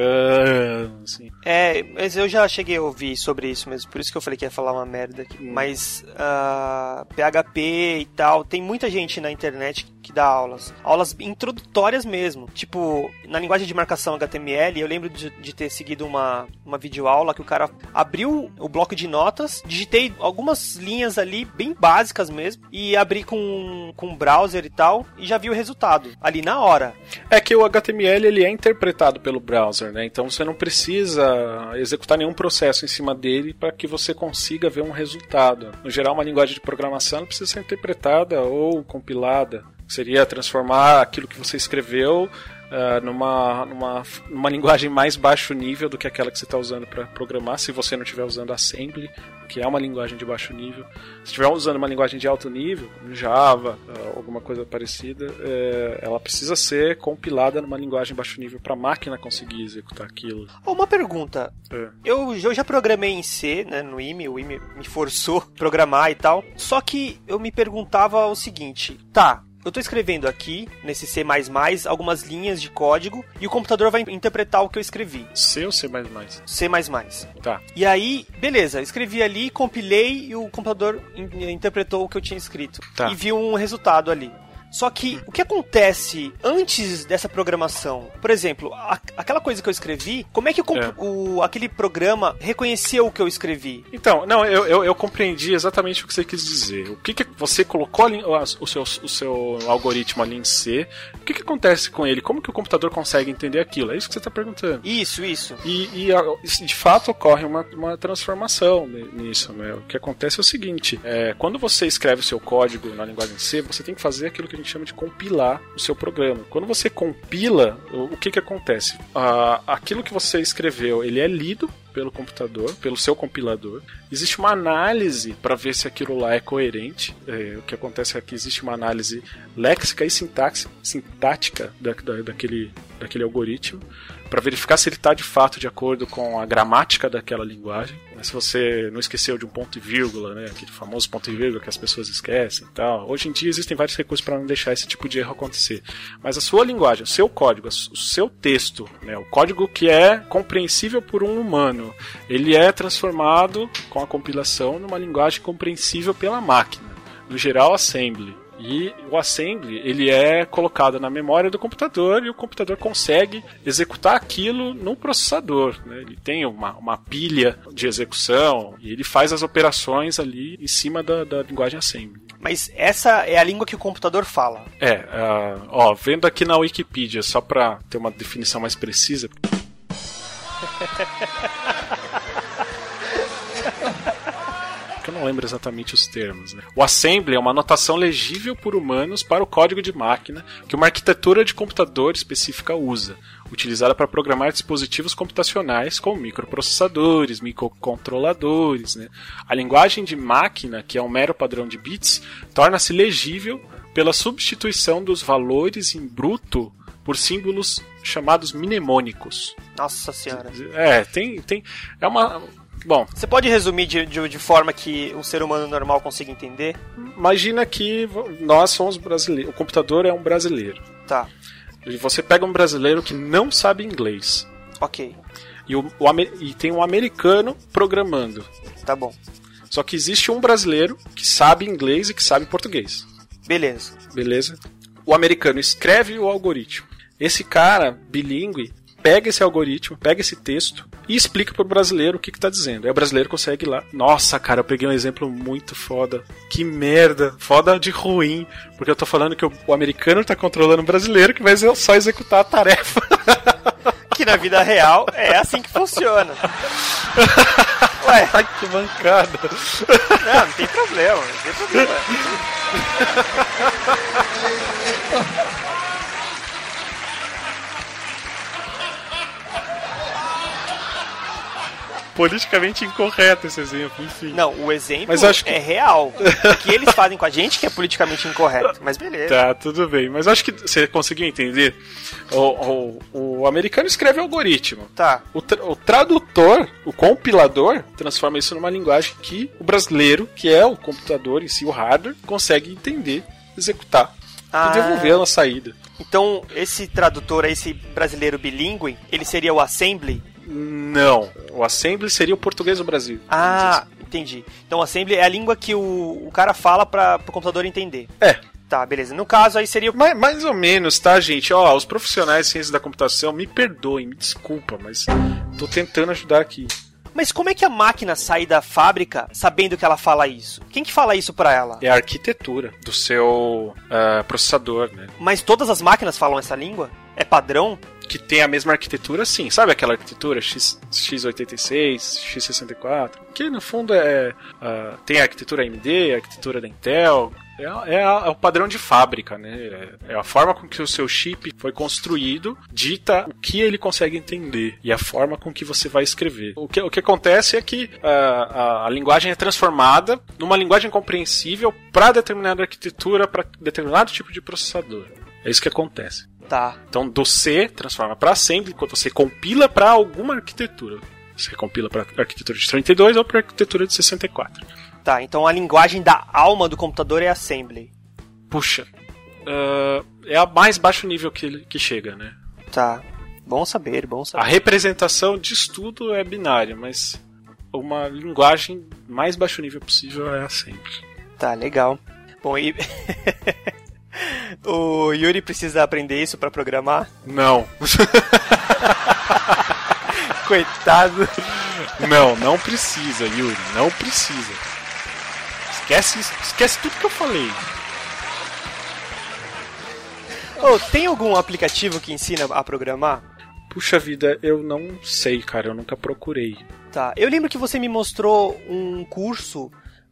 assim. É, mas eu já cheguei a ouvir sobre isso mesmo, por isso que eu falei que ia falar uma merda aqui. Hum. Mas uh, ah, PHP e tal, tem muita gente na internet que dá aulas. Aulas introdutórias mesmo. Tipo, na linguagem de marcação HTML, eu lembro de, de ter seguido uma, uma videoaula que o cara abriu o bloco de notas, digitei algumas linhas ali bem básicas mesmo e abrir com, com um browser e tal e já vi o resultado ali na hora. É que o HTML ele é interpretado pelo browser, né? Então você não precisa executar nenhum processo em cima dele para que você consiga ver um resultado. No geral, uma linguagem de programação precisa ser interpretada ou compilada. Seria transformar aquilo que você escreveu uh, numa, numa, numa linguagem mais baixo nível do que aquela que você está usando para programar, se você não estiver usando Assembly, que é uma linguagem de baixo nível. Se estiver usando uma linguagem de alto nível, Java, uh, alguma coisa parecida, uh, ela precisa ser compilada numa linguagem baixo nível para a máquina conseguir executar aquilo. Uma pergunta. É. Eu, eu já programei em C, né, no IME, o IME me forçou a programar e tal. Só que eu me perguntava o seguinte: tá, eu estou escrevendo aqui, nesse C++, algumas linhas de código e o computador vai interpretar o que eu escrevi. C ou C++? C++. Tá. E aí, beleza, escrevi ali, compilei e o computador interpretou o que eu tinha escrito. Tá. E viu um resultado ali. Só que o que acontece antes dessa programação? Por exemplo, a, aquela coisa que eu escrevi, como é que o, é. o, aquele programa reconheceu o que eu escrevi? Então, não, eu, eu, eu, compreendi exatamente o que você quis dizer. O que, que você colocou ali, o, seu, o seu algoritmo ali em C, o que, que acontece com ele? Como que o computador consegue entender aquilo? É isso que você está perguntando. Isso, isso. E, e, de fato ocorre uma, uma transformação nisso. Né? O que acontece é o seguinte: é, quando você escreve o seu código na linguagem C, você tem que fazer aquilo que gente chama de compilar o seu programa. Quando você compila, o, que que acontece? Ah, aquilo que você escreveu, ele é lido pelo computador, pelo seu compilador. Existe uma análise para ver se aquilo lá é coerente. É, o que acontece é que existe uma análise léxica e sintaxe, sintática da, da, daquele, daquele algoritmo para verificar se ele está de fato de acordo com a gramática daquela linguagem. Mas se você não esqueceu de um ponto e vírgula, né, aquele famoso ponto e vírgula que as pessoas esquecem e tal. Hoje em dia existem vários recursos para não deixar esse tipo de erro acontecer. Mas a sua linguagem, o seu código, o seu texto, né, o código que é compreensível por um humano, ele é transformado com a compilação numa linguagem compreensível pela máquina. No geral, assembly. E o assembly, ele é colocado na memória do computador e o computador consegue executar aquilo no processador. Né? Ele tem uma, uma pilha de execução e ele faz as operações ali em cima da, da linguagem assembly. Mas essa é a língua que o computador fala. É, uh, ó, vendo aqui na Wikipedia, só para ter uma definição mais precisa. não lembro exatamente os termos. Né? O assembly é uma notação legível por humanos para o código de máquina que uma arquitetura de computador específica usa, utilizada para programar dispositivos computacionais como microprocessadores, microcontroladores. Né? A linguagem de máquina, que é um mero padrão de bits, torna-se legível pela substituição dos valores em bruto por símbolos chamados mnemônicos. Nossa senhora. É, tem, tem. É uma. Bom. Você pode resumir de, de, de forma que um ser humano normal consiga entender? Imagina que nós somos brasileiros. O computador é um brasileiro. Tá. E você pega um brasileiro que não sabe inglês. Ok. E, o, o e tem um americano programando. Tá bom. Só que existe um brasileiro que sabe inglês e que sabe português. Beleza. Beleza? O americano escreve o algoritmo. Esse cara, bilíngue, pega esse algoritmo, pega esse texto e explica pro brasileiro o que, que tá dizendo. Aí o brasileiro consegue ir lá. Nossa, cara, eu peguei um exemplo muito foda. Que merda. Foda de ruim. Porque eu tô falando que o, o americano tá controlando o brasileiro que vai só executar a tarefa. Que na vida real é assim que funciona. Ué. Ai, que mancada. Não, não tem problema, não tem problema. politicamente incorreto esse exemplo, enfim. Não, o exemplo mas acho que... é real. O que eles fazem com a gente que é politicamente incorreto, mas beleza. Tá, tudo bem. Mas acho que você conseguiu entender. O, o, o americano escreve algoritmo. Tá. O, tra o tradutor, o compilador, transforma isso numa linguagem que o brasileiro, que é o computador em si, o hardware, consegue entender, executar ah. e devolver na saída. Então, esse tradutor, esse brasileiro bilíngue, ele seria o assembly não. O Assembly seria o português do Brasil. Ah, entendi. Então o Assembly é a língua que o, o cara fala para o computador entender. É. Tá, beleza. No caso, aí seria. Mais, mais ou menos, tá, gente? Ó, os profissionais de ciência da computação, me perdoem, me desculpa, mas tô tentando ajudar aqui. Mas como é que a máquina sai da fábrica sabendo que ela fala isso? Quem que fala isso para ela? É a arquitetura do seu uh, processador, né? Mas todas as máquinas falam essa língua? É padrão? Que tem a mesma arquitetura, sim. Sabe aquela arquitetura X, x86, x64? Que no fundo é. Uh, tem a arquitetura AMD, a arquitetura da Intel. É, é, é, o padrão de fábrica, né? É, é a forma com que o seu chip foi construído, dita o que ele consegue entender e a forma com que você vai escrever. O que, o que acontece é que uh, a, a linguagem é transformada numa linguagem compreensível para determinada arquitetura, para determinado tipo de processador. É isso que acontece. Tá. Então do C transforma para assembly quando você compila para alguma arquitetura. Você compila para arquitetura de 32 ou para arquitetura de 64. Tá, então a linguagem da alma do computador é assembly. Puxa, uh, é a mais baixo nível que, que chega, né? Tá. Bom saber, bom saber. A representação de estudo é binária, mas uma linguagem mais baixo nível possível é assembly. Tá, legal. Bom, e O Yuri precisa aprender isso para programar? Não. Coitado. Não, não precisa, Yuri. Não precisa. Esquece, esquece tudo que eu falei. Oh, tem algum aplicativo que ensina a programar? Puxa vida, eu não sei, cara. Eu nunca procurei. Tá. Eu lembro que você me mostrou um curso,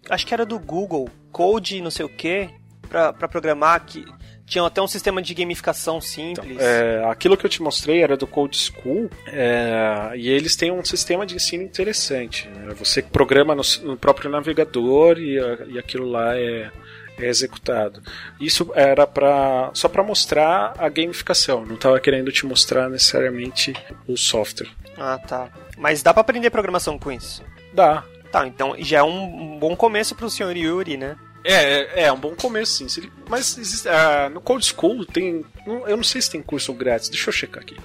acho que era do Google, Code não sei o que, pra, pra programar que tinha até um sistema de gamificação simples. Então, é, aquilo que eu te mostrei era do Code School, é, e eles têm um sistema de ensino interessante. Né? Você programa no, no, próprio navegador e, e aquilo lá é, é executado. Isso era para só para mostrar a gamificação, não estava querendo te mostrar necessariamente o software. Ah, tá. Mas dá para aprender programação com isso? Dá. Tá, então já é um bom começo para o senhor Yuri, né? É, é, é um bom começo, sim. Mas existe, uh, no Code School tem. Eu não sei se tem curso grátis, deixa eu checar aqui.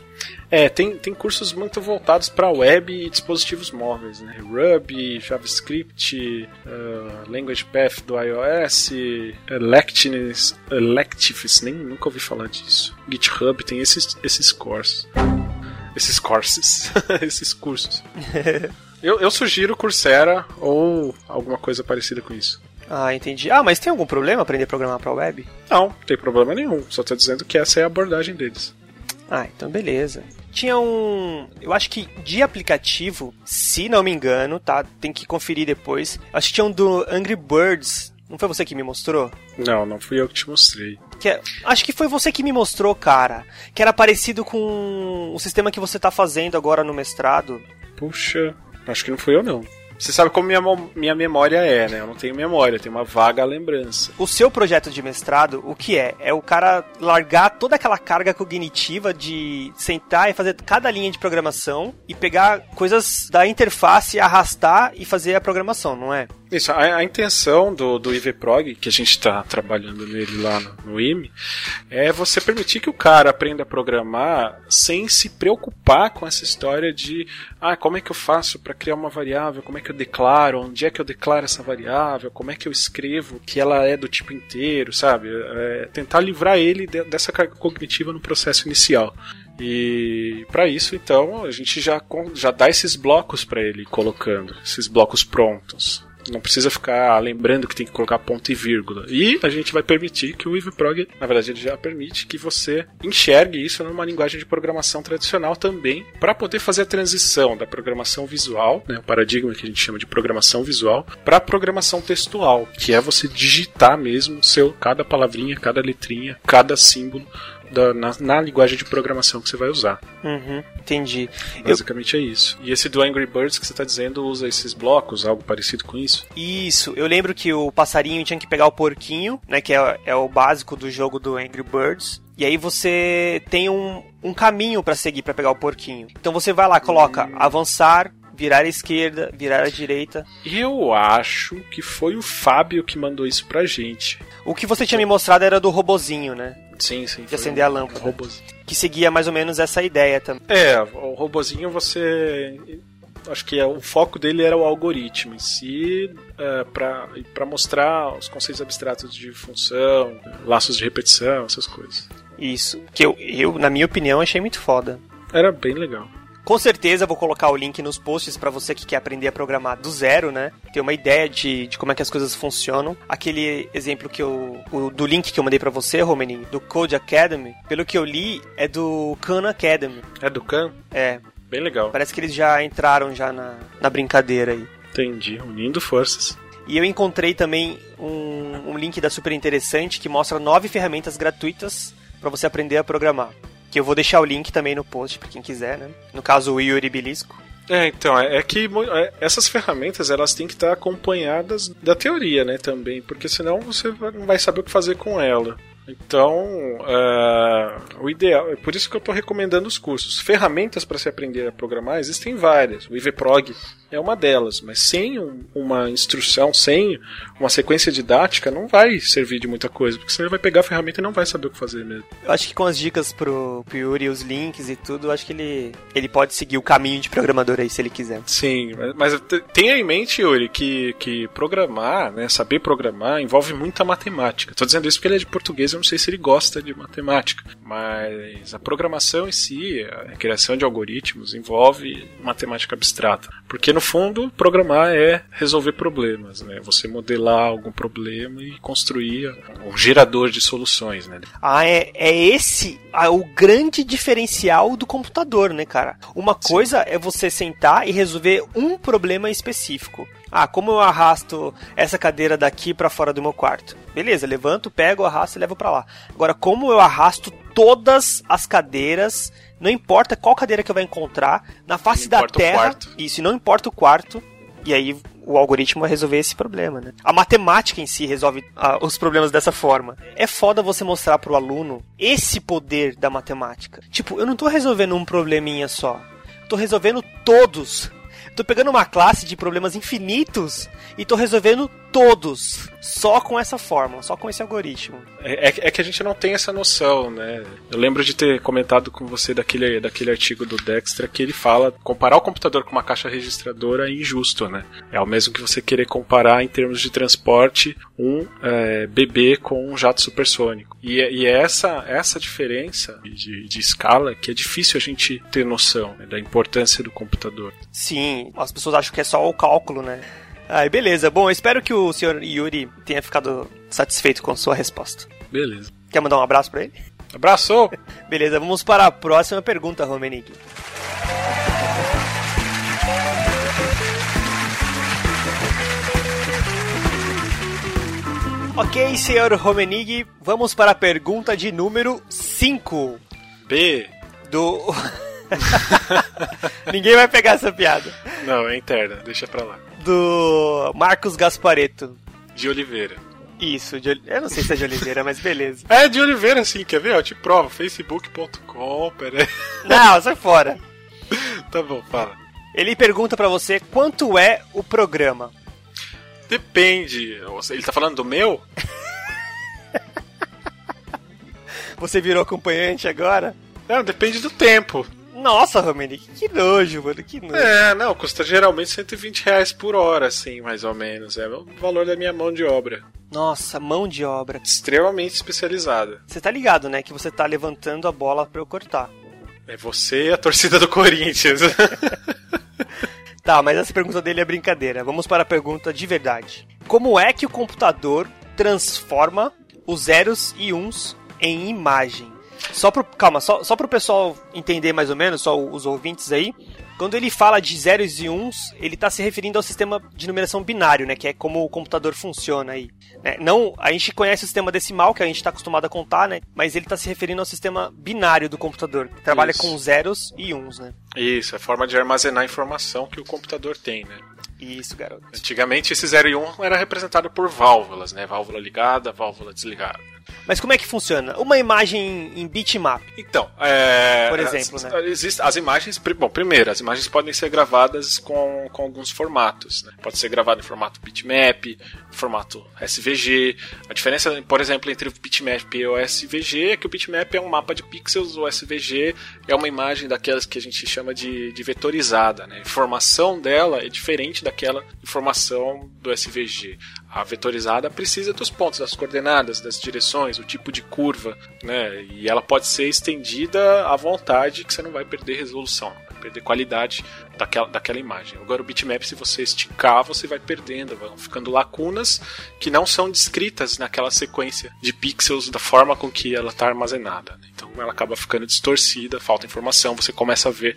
É, tem, tem cursos muito voltados para web e dispositivos móveis, né? Ruby, JavaScript, uh, Language Path do iOS, Electives, Electives, nem nunca ouvi falar disso. GitHub tem esses, esses cursos. Esses cursos. esses cursos. eu, eu sugiro Coursera ou alguma coisa parecida com isso. Ah, entendi. Ah, mas tem algum problema aprender a programar para web? Não, não tem problema nenhum. Só tô dizendo que essa é a abordagem deles. Ah, então beleza. Tinha um. Eu acho que de aplicativo, se não me engano, tá? Tem que conferir depois. Acho que tinha um do Angry Birds. Não foi você que me mostrou? Não, não fui eu que te mostrei. Que é, acho que foi você que me mostrou, cara. Que era parecido com o sistema que você tá fazendo agora no mestrado. Puxa, acho que não fui eu não. Você sabe como minha, minha memória é, né? Eu não tenho memória, eu tenho uma vaga lembrança. O seu projeto de mestrado, o que é? É o cara largar toda aquela carga cognitiva de sentar e fazer cada linha de programação e pegar coisas da interface, arrastar e fazer a programação, não é? Isso, a, a, intenção do, do IVProg, que a gente está trabalhando nele lá no, no IME, é você permitir que o cara aprenda a programar sem se preocupar com essa história de ah, como é que eu faço para criar uma variável, como é que eu declaro, onde é que eu declaro essa variável, como é que eu escrevo que ela é do tipo inteiro, sabe? É tentar livrar ele de, dessa carga cognitiva no processo inicial. E para isso, então, a gente já, já dá esses blocos para ele colocando, esses blocos prontos. Não precisa ficar lembrando que tem que colocar ponto e vírgula. E a gente vai permitir que o IVProg, na verdade, ele já permite que você enxergue isso numa linguagem de programação tradicional também, para poder fazer a transição da programação visual, né, o paradigma que a gente chama de programação visual, para programação textual, que é você digitar mesmo seu cada palavrinha, cada letrinha, cada símbolo da, na, na, linguagem de programação que você vai usar. Uhum, entendi. Basicamente eu... é isso. E esse do Angry Birds que você está dizendo usa esses blocos, algo parecido com isso? Isso. Eu lembro que o passarinho tinha que pegar o porquinho, né, que é, é o básico do jogo do Angry Birds. E aí você tem um, um caminho para seguir para pegar o porquinho. Então você vai lá, coloca hum. avançar, virar à esquerda, virar à direita. Eu acho que foi o Fábio que mandou isso pra gente. O que você tinha me mostrado era do robozinho, né? Sim, sim. De acender um, a lâmpada. Robozinho. Que seguia mais ou menos essa ideia também. É, o robozinho você acho que é, o foco dele era o algoritmo em si, é, para mostrar os conceitos abstratos de função, laços de repetição, essas coisas. Isso, que eu, eu na minha opinião, achei muito foda. Era bem legal. Com certeza vou colocar o link nos posts para você que quer aprender a programar do zero, né? Ter uma ideia de, de como é que as coisas funcionam. Aquele exemplo que eu. O, do link que eu mandei para você, Romeninho, do Code Academy, pelo que eu li, é do Khan Academy. É do Khan? É. Bem legal. Parece que eles já entraram já na, na brincadeira aí. Entendi, unindo forças. E eu encontrei também um, um link da Super Interessante que mostra nove ferramentas gratuitas para você aprender a programar. Que eu vou deixar o link também no post para quem quiser, né? No caso, o Yuri Bilisco. É, então, é, é que é, essas ferramentas elas têm que estar acompanhadas da teoria, né, também, porque senão você não vai saber o que fazer com ela. Então, uh, o ideal, é por isso que eu estou recomendando os cursos. Ferramentas para se aprender a programar existem várias. O IVProg é uma delas, mas sem um, uma instrução, sem uma sequência didática, não vai servir de muita coisa, porque você vai pegar a ferramenta e não vai saber o que fazer mesmo. Eu acho que com as dicas pro, Yuri, os links e tudo, eu acho que ele, ele pode seguir o caminho de programador aí, se ele quiser. Sim, mas, mas tenha em mente, Yuri, que, que programar, né, saber programar, envolve muita matemática. Estou dizendo isso porque ele é de português, eu não sei se ele gosta de matemática, mas a programação em si, a criação de algoritmos, envolve matemática abstrata. Porque no fundo, programar é resolver problemas, né? Você modelar algum problema e construir um gerador de soluções, né? Ah, é, é esse o grande diferencial do computador, né, cara? Uma Sim. coisa é você sentar e resolver um problema específico. Ah, como eu arrasto essa cadeira daqui para fora do meu quarto? Beleza, levanto, pego, arrasto e levo para lá. Agora, como eu arrasto todas as cadeiras não importa qual cadeira que eu vou encontrar na face da Terra. Isso, não importa o quarto. E aí o algoritmo vai resolver esse problema, né? A matemática em si resolve ah, os problemas dessa forma. É foda você mostrar pro aluno esse poder da matemática. Tipo, eu não tô resolvendo um probleminha só. Tô resolvendo todos. Tô pegando uma classe de problemas infinitos e tô resolvendo todos só com essa fórmula, só com esse algoritmo. É, é, é, que a gente não tem essa noção, né? Eu lembro de ter comentado com você daquele, daquele artigo do Dexter que ele fala comparar o computador com uma caixa registradora é injusto, né? É o mesmo que você querer comparar em termos de transporte um é, bebê com um jato supersônico. E, e é essa, essa diferença de, de escala que é difícil a gente ter noção né, da importância do computador. Sim, as pessoas acham que é só o cálculo, né? Ai, beleza. Bom, espero que o senhor Yuri tenha ficado satisfeito com sua resposta. Beleza. Quer mandar um abraço para ele? Abraço! Beleza, vamos para a próxima pergunta, Romenig. Ok, senhor Romenig, vamos para a pergunta de número 5. B. Do. Ninguém vai pegar essa piada. Não, é interna, deixa pra lá. Do Marcos Gaspareto. De Oliveira. Isso, de, eu não sei se é de Oliveira, mas beleza. É de Oliveira, sim, quer ver? Eu te provo, facebook.com, peraí. Não, sai fora. tá bom, fala. Ele pergunta para você quanto é o programa. Depende. Ele tá falando do meu? Você virou acompanhante agora? Não, depende do tempo. Nossa, Romani, que nojo, mano, que nojo. É, não, custa geralmente 120 reais por hora, assim, mais ou menos. É o valor da minha mão de obra. Nossa, mão de obra. Extremamente especializada. Você tá ligado, né, que você tá levantando a bola pra eu cortar. É você e a torcida do Corinthians. Tá, mas essa pergunta dele é brincadeira. Vamos para a pergunta de verdade. Como é que o computador transforma os zeros e uns em imagem? Só pro, calma, só, só para o pessoal entender mais ou menos, só os ouvintes aí. Quando ele fala de zeros e uns, ele está se referindo ao sistema de numeração binário, né? Que é como o computador funciona aí. Né? Não, a gente conhece o sistema decimal, que a gente está acostumado a contar, né? Mas ele está se referindo ao sistema binário do computador, que trabalha Isso. com zeros e uns, né? Isso, é a forma de armazenar informação que o computador tem, né? Isso, garoto. Antigamente esse 0 e 1 um era representado por válvulas, né? Válvula ligada, válvula desligada. Mas como é que funciona? Uma imagem em bitmap. Então, é, por exemplo, as, né? As imagens, bom, primeiro, as imagens podem ser gravadas com, com alguns formatos. Né? Pode ser gravado em formato bitmap, formato SVG. A diferença, por exemplo, entre o bitmap e o SVG é que o bitmap é um mapa de pixels, o SVG é uma imagem daquelas que a gente chama de, de vetorizada. Né? A informação dela é diferente daquela informação do SVG. A vetorizada precisa dos pontos, das coordenadas, das direções, o tipo de curva, né? E ela pode ser estendida à vontade, que você não vai perder resolução, vai perder qualidade daquela, daquela imagem. Agora o bitmap, se você esticar, você vai perdendo, vão ficando lacunas que não são descritas naquela sequência de pixels da forma com que ela está armazenada. Né? Então ela acaba ficando distorcida, falta informação, você começa a ver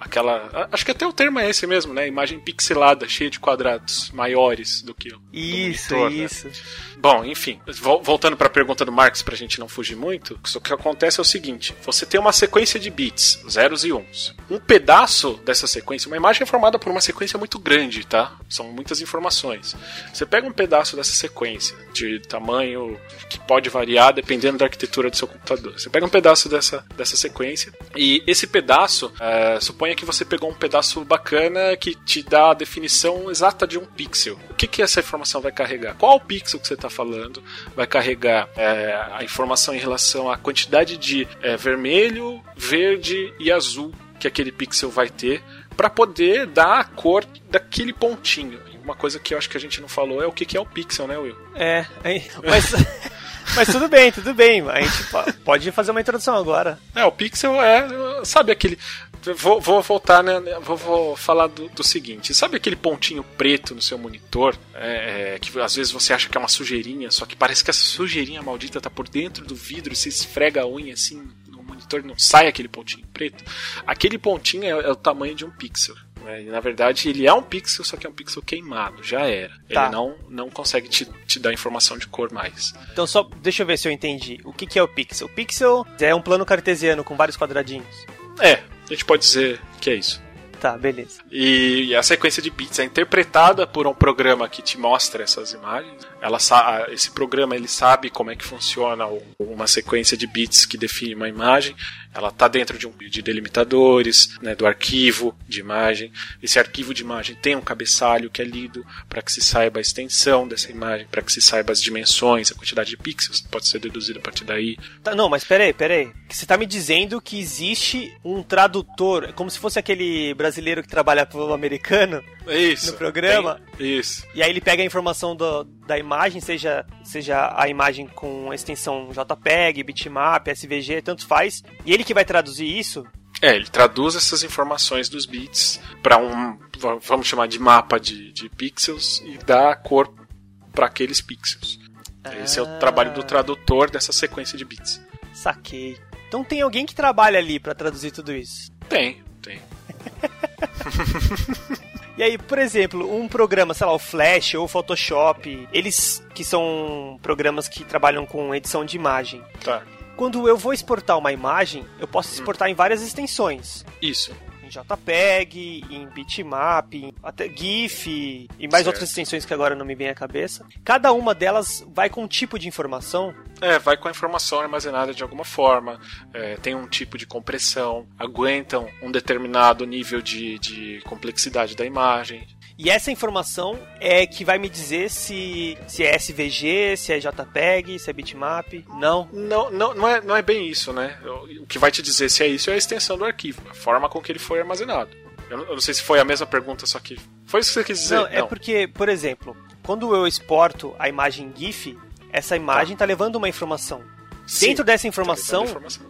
aquela. Acho que até o termo é esse mesmo, né? Imagem pixelada, cheia de quadrados maiores do que o. Isso, monitor, né? isso. Né? Bom, enfim, voltando para a pergunta do Marx, para a gente não fugir muito, o que acontece é o seguinte: você tem uma sequência de bits, zeros e uns. Um pedaço dessa sequência, uma imagem é formada por uma sequência muito grande, tá? São muitas informações. Você pega um pedaço dessa sequência, de tamanho que pode variar dependendo da arquitetura do seu computador. Você pega um pedaço dessa, dessa sequência e esse pedaço, é, suponha que você pegou um pedaço bacana que te dá a definição exata de um pixel. O que, que essa informação vai carregar? Qual pixel que você está falando? Vai carregar é, a informação em relação à quantidade de é, vermelho, verde e azul que aquele pixel vai ter para poder dar a cor daquele pontinho. Uma coisa que eu acho que a gente não falou é o que é o pixel, né, Will? É, mas. Mas tudo bem, tudo bem. A gente pode fazer uma introdução agora. É, o pixel é. Sabe aquele. Vou, vou voltar, né? Vou, vou falar do, do, seguinte. Sabe aquele pontinho preto no seu monitor? É, é, que às vezes você acha que é uma sujeirinha, só que parece que essa sujeirinha maldita tá por dentro do vidro e você esfrega a unha assim monitor e não sai aquele pontinho preto. Aquele pontinho é, é o tamanho de um pixel. Né? na verdade, ele é um pixel, só que é um pixel queimado, já era. Tá. Ele não, não consegue te, te dar informação de cor mais. Então, só deixa eu ver se eu entendi. O que, que é o pixel? O pixel é um plano cartesiano com vários quadradinhos. É, a gente pode dizer que é isso. Tá, beleza. E a sequência de bits é interpretada por um programa que te mostra essas imagens. Ela esse programa ele sabe como é que funciona uma sequência de bits que define uma imagem. Ela está dentro de um de delimitadores, né, do arquivo de imagem. Esse arquivo de imagem tem um cabeçalho que é lido para que se saiba a extensão dessa imagem, para que se saiba as dimensões, a quantidade de pixels, pode ser deduzido a partir daí. Tá, não, mas peraí, peraí. Você está me dizendo que existe um tradutor, como se fosse aquele brasileiro que trabalha para o americano isso, no programa. Tem, isso. E aí ele pega a informação do, da imagem, seja, seja a imagem com extensão JPEG, bitmap, SVG, tanto faz, e ele que vai traduzir isso? É, ele traduz essas informações dos bits para um, vamos chamar de mapa de, de pixels e dá a cor para aqueles pixels. Ah. Esse é o trabalho do tradutor dessa sequência de bits. Saquei. Então tem alguém que trabalha ali para traduzir tudo isso? Tem, tem. E aí, por exemplo, um programa, sei lá, o Flash ou o Photoshop, eles que são programas que trabalham com edição de imagem. Tá. Quando eu vou exportar uma imagem, eu posso exportar em várias extensões. Isso. Em JPEG, em bitmap, em até GIF e mais Certo. outras extensões que agora não me vem à cabeça. Cada uma delas vai com um tipo de informação. É, vai com a informação armazenada de alguma forma, é, tem um tipo de compressão, aguentam um determinado nível de, de complexidade da imagem. E essa informação é que vai me dizer se, se é SVG, se é JPEG, se é bitmap. Não. Não, não, não, é, não é bem isso, né? O que vai te dizer se é isso é a extensão do arquivo, a forma com que ele foi armazenado. Eu não, eu não sei se foi a mesma pergunta, só que. Foi isso que você quis dizer? Não, é porque, por exemplo, quando eu exporto a imagem GIF, essa imagem está levando uma informação. Sim, Dentro dessa tá informação, levando informação.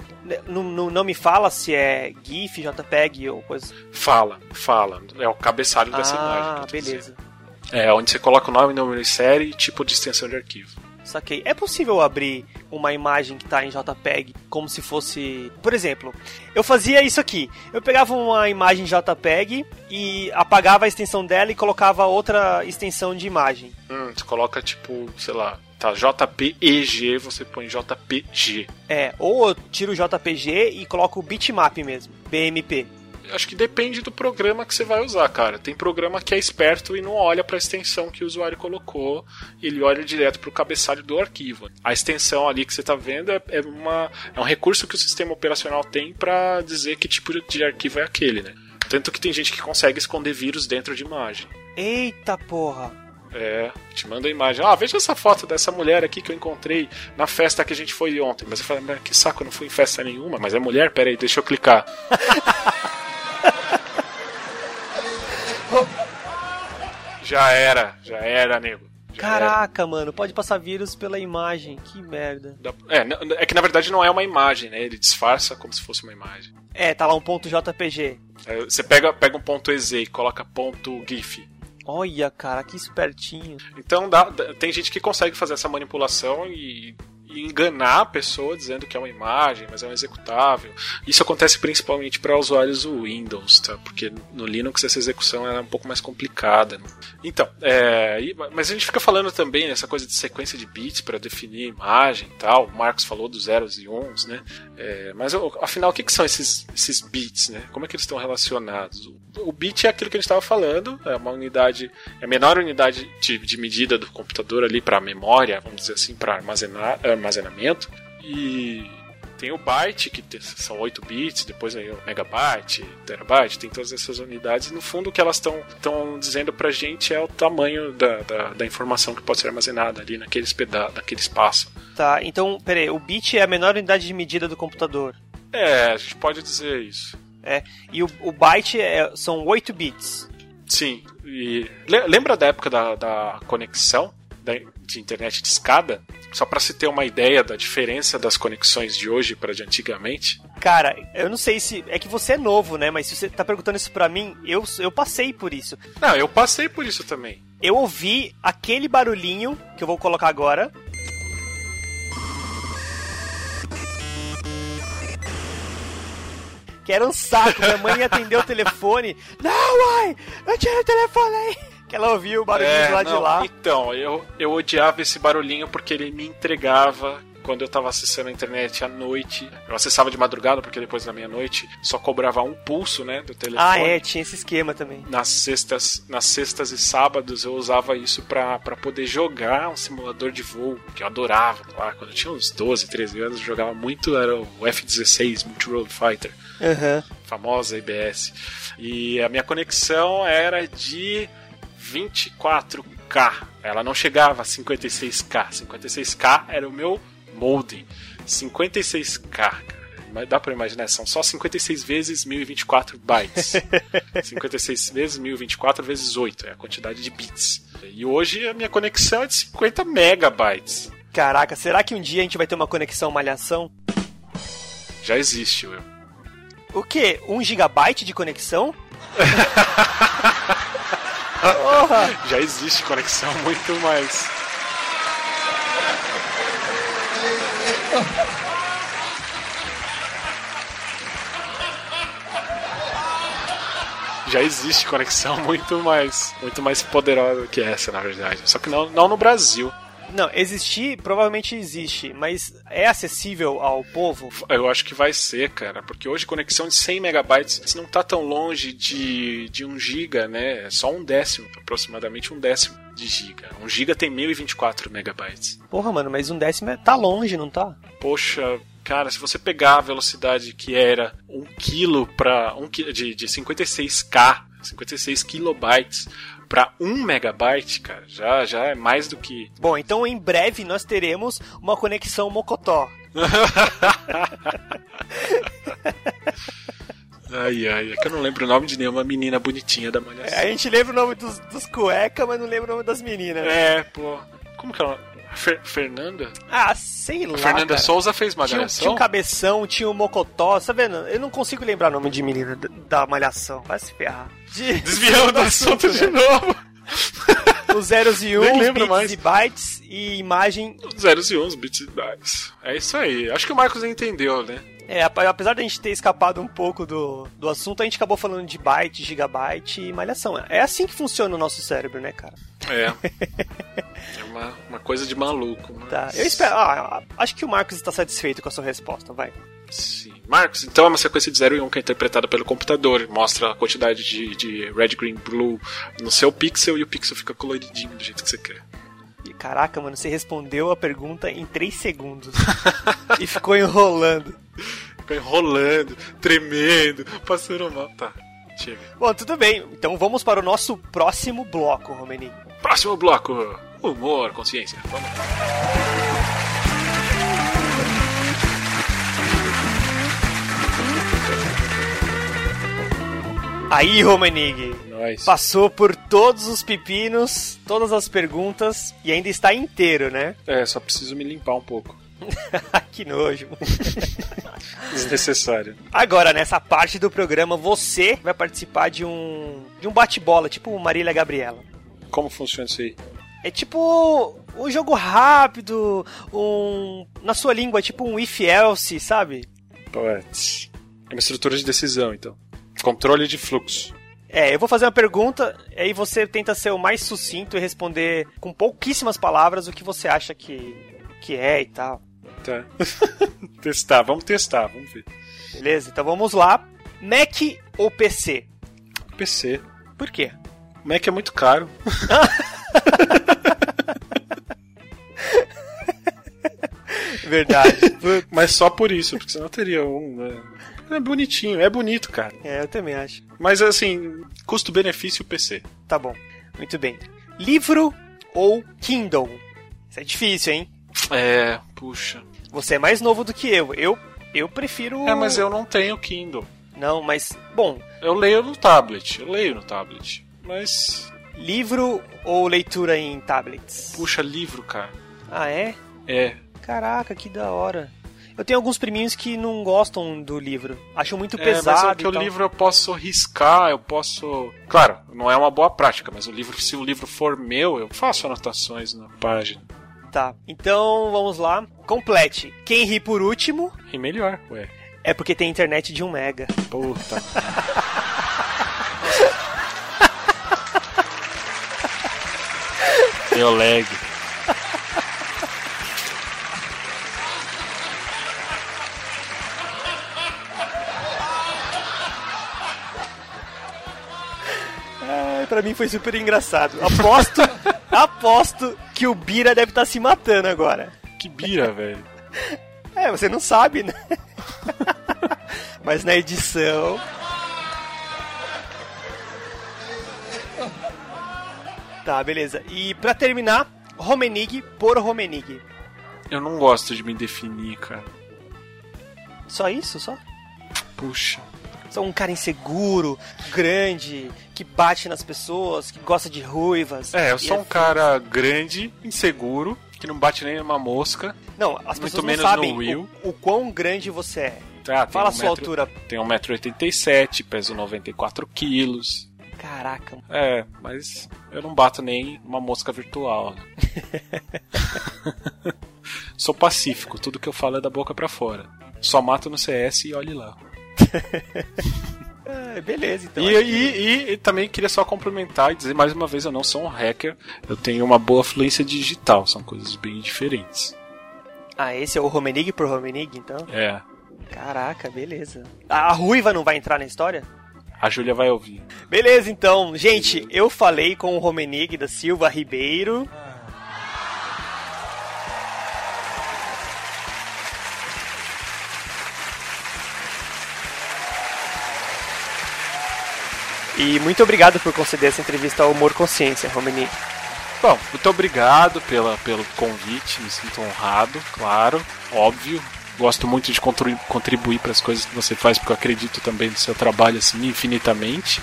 Não, não, não me fala se é GIF, JPEG ou coisa. Fala, fala. É o cabeçalho dessa imagem. Ah, beleza. dizendo. É, onde você coloca o nome, número de série e tipo de extensão de arquivo. Saquei. É possível abrir uma imagem que está em JPEG como se fosse. Por exemplo, eu fazia isso aqui. Eu pegava uma imagem JPEG e apagava a extensão dela e colocava outra extensão de imagem. Hum, você coloca tipo, sei lá, tá JPEG, você põe JPG. É, ou eu tiro o JPG e coloco o bitmap mesmo, BMP. Acho que depende do programa que você vai usar, cara. Tem programa que é esperto e não olha para a extensão que o usuário colocou, ele olha direto para o cabeçalho do arquivo. A extensão ali que você está vendo é, é uma, é um recurso que o sistema operacional tem para dizer que tipo de arquivo é aquele, né? Tanto que tem gente que consegue esconder vírus dentro de imagem. Eita porra! É, te manda a imagem. Ah, veja essa foto dessa mulher aqui que eu encontrei na festa que a gente foi ontem. Mas eu falei, que saco, eu não fui em festa nenhuma, mas é mulher? Pera aí, deixa eu clicar. já era, já era, nego. Já era. Caraca, mano, pode passar vírus pela imagem, que merda. É, é que na verdade não é uma imagem, né? Ele disfarça como se fosse uma imagem. É, tá lá um ponto JPG. É, Você pega, pega um ponto .ez e coloca ponto .gif. Olha, cara, que espertinho. Então dá- tem gente que consegue fazer essa manipulação e enganar a pessoa dizendo que é uma imagem, mas é um executável. Isso acontece principalmente para usuários do Windows, tá? Porque no Linux essa execução é um pouco mais complicada. né? Então, é, mas a gente fica falando também nessa coisa de sequência de bits para definir imagem e tal. O Marcos falou dos zeros e uns, né? É, mas afinal, o que, que são esses, esses bits, né? Como é que eles estão relacionados? O, o bit é aquilo que a gente estava falando, é uma unidade, é a menor unidade de, de medida do computador ali para memória, vamos dizer assim, para armazenar, armazenamento. E tem o byte, que são 8 bits, depois aí o megabyte, terabyte, tem todas essas unidades. No fundo, o que elas estão dizendo pra gente é o tamanho da, da, da informação que pode ser armazenada ali naqueles peda naquele espaço. Tá, então, peraí, o bit é a menor unidade de medida do computador. É, a gente pode dizer isso. É, e o, o byte é- são 8 bits. Sim, e le- lembra da época da, da conexão da, de internet de escada? Só para se ter uma ideia da diferença das conexões de hoje para de antigamente. Cara, eu não sei se. É que você é novo, né? Mas se você tá perguntando isso pra mim, eu, eu passei por isso. Não, eu passei por isso também. Eu ouvi aquele barulhinho que eu vou colocar agora. Que era um saco. Minha mãe ia atender o telefone. Não, mãe! Eu tiro o telefone aí! Ela ouviu o barulhinho É, não, de lá. Então, eu, eu odiava esse barulhinho porque ele me entregava quando eu tava acessando a internet à noite. Eu acessava de madrugada porque depois da meia-noite só cobrava um pulso, né, do telefone. Ah, é, tinha esse esquema também. nas sextas, nas sextas e sábados eu usava isso pra pra poder jogar um simulador de voo, que eu adorava. Lá, quando eu tinha uns 12, 13 anos, eu jogava muito, era o F-16 Multi-Road Fighter, Aham. famosa IBS. E a minha conexão era de 24K. Ela não chegava a 56K. 56K era o meu modem. 56K, cara. Mas dá pra imaginar, são só 56 vezes 1024 bytes. 56 vezes 1024 vezes 8 é a quantidade de bits. E hoje a minha conexão é de 50 megabytes. Caraca, será que um dia a gente vai ter uma conexão malhação? Já existe, Will. O quê? Um gigabyte de conexão? Já existe conexão muito mais. já existe conexão muito mais muito mais poderosa que essa, na verdade. Só que não, não no Brasil. Não, existir provavelmente existe, mas é acessível ao povo? Eu acho que vai ser, cara, porque hoje conexão de 100 megabytes não tá tão longe de, de 1 giga, né? É só um décimo, aproximadamente um décimo de giga. 1 giga tem 1024 megabytes. Porra, mano, mas um décimo é, tá longe, não tá? Poxa, cara, se você pegar a velocidade que era 1 quilo para 1 de, de 56k, 56 kilobytes para 1 megabyte, cara, já, já é mais do que. Bom, então em breve nós teremos uma conexão Mocotó. ai, ai, é que eu não lembro o nome de nenhuma menina bonitinha da Malhação. É, a gente lembra o nome dos, dos cueca, mas não lembra o nome das meninas. Né? É, pô. Como que é o nome? Fer Fernanda? Ah, sei lá. Fernanda cara. Souza fez Malhação? Tinha, um cabeção, tinha o um Mocotó, tá vendo? Eu não consigo lembrar o nome de menina da Malhação. Vai se ferrar. De... Desviando do assunto de novo. Os zeros e uns, bits mais. e bytes e imagem. Os zeros e uns, bits e bytes. É isso aí. Acho que o Marcos entendeu, né? É, apesar da gente ter escapado um pouco do, do assunto, a gente acabou falando de byte, gigabyte e malhação. É assim que funciona o nosso cérebro, né, cara? É. é uma, uma coisa de maluco. Mas... Tá, eu espero. Ah, acho que o Marcos está satisfeito com a sua resposta, vai. Sim. Marcos, então é uma sequência de 0 e 1 um que é interpretada pelo computador. Mostra a quantidade de, de red, green, blue no seu pixel e o pixel fica coloridinho do jeito que você quer. Caraca, mano, você respondeu a pergunta em 3 segundos. e ficou enrolando. Ficou enrolando, tremendo, passando mal. Tá, chega. Bom, tudo bem. Então vamos para o nosso próximo bloco, Romeni. Próximo bloco: humor, consciência. Vamos Aí, Passou por todos os pepinos, todas as perguntas e ainda está inteiro, né? É, só preciso me limpar um pouco. que nojo. Desnecessário. Agora, nessa parte do programa, você vai participar de um de um bate-bola, tipo Marília Gabriela. Como funciona isso aí? É tipo um jogo rápido, um na sua língua, tipo um if else, sabe? Putz. É uma estrutura de decisão, então. Controle de fluxo. É, eu vou fazer uma pergunta, aí você tenta ser o mais sucinto e responder com pouquíssimas palavras o que você acha que, que é e tal. Tá. testar, vamos testar, vamos ver. Beleza, então vamos lá. Mac ou PC? PC. Por quê? Mac é muito caro. Verdade. Mas só por isso, porque senão teria um. Né? É bonitinho, é bonito, cara. É, eu também acho. Mas assim, custo-benefício PC. Tá bom. Muito bem. Livro ou Kindle? Isso é difícil, hein? É, puxa. Você é mais novo do que eu. Eu, eu prefiro. É, mas eu não tenho Kindle. Não, mas. Bom. Eu leio no tablet. Eu leio no tablet. Mas. Livro ou leitura em tablets? Puxa, livro, cara. Ah, é? É. Caraca, que da hora. Eu tenho alguns priminhos que não gostam do livro. Acham muito é, pesado. Mas é que o livro eu posso riscar, eu posso. Claro, não é uma boa prática, mas o livro, se o livro for meu, eu faço anotações na página. Tá. Então vamos lá. Complete. Quem ri por último. Ri melhor, ué. É porque tem internet de 1 mega. Puta. Meu lag. Pra mim foi super engraçado. Aposto, aposto que o Bira deve estar tá se matando agora. Que Bira, velho? É, você não sabe, né? Mas na edição. Tá, beleza. E pra terminar, Romenig por Romenig. Eu não gosto de me definir, cara. Só isso, só? Puxa sou um cara inseguro, grande, que bate nas pessoas, que gosta de ruivas. É, eu sou é um cara grande, inseguro, que não bate nem uma mosca. Não, as pessoas não sabem o, o, quão grande você é. Ah, Fala um a sua metro, altura. Tenho 1,87m, peso 94 quilos. Caraca. É, mas eu não bato nem uma mosca virtual. Sou pacífico, tudo que eu falo é da boca para fora. Só mato no CS e olhe lá. É, beleza, então. E, e, e, e, também queria só complementar e dizer mais uma vez, eu não sou um hacker, eu tenho uma boa fluência digital, são coisas bem diferentes. Ah, esse é o Romenig por Romenig, então? É. Caraca, beleza. A Ruiva não vai entrar na história? A Júlia vai ouvir. Beleza, então. Gente, eu falei com o Romenig da Silva Ribeiro. E muito obrigado por conceder essa entrevista ao Humor Consciência, Romenig. Bom, muito obrigado pela, pelo convite, me sinto honrado, claro, óbvio. Gosto muito de contribuir para as coisas que você faz, porque eu acredito também no seu trabalho assim infinitamente.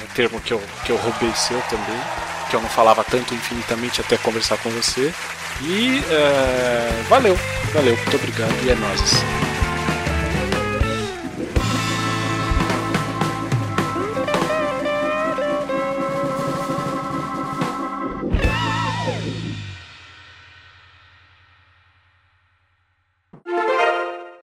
É um termo que eu, que eu roubei seu também, que eu não falava tanto infinitamente até conversar com você. E é, valeu, valeu, muito obrigado e é nóis.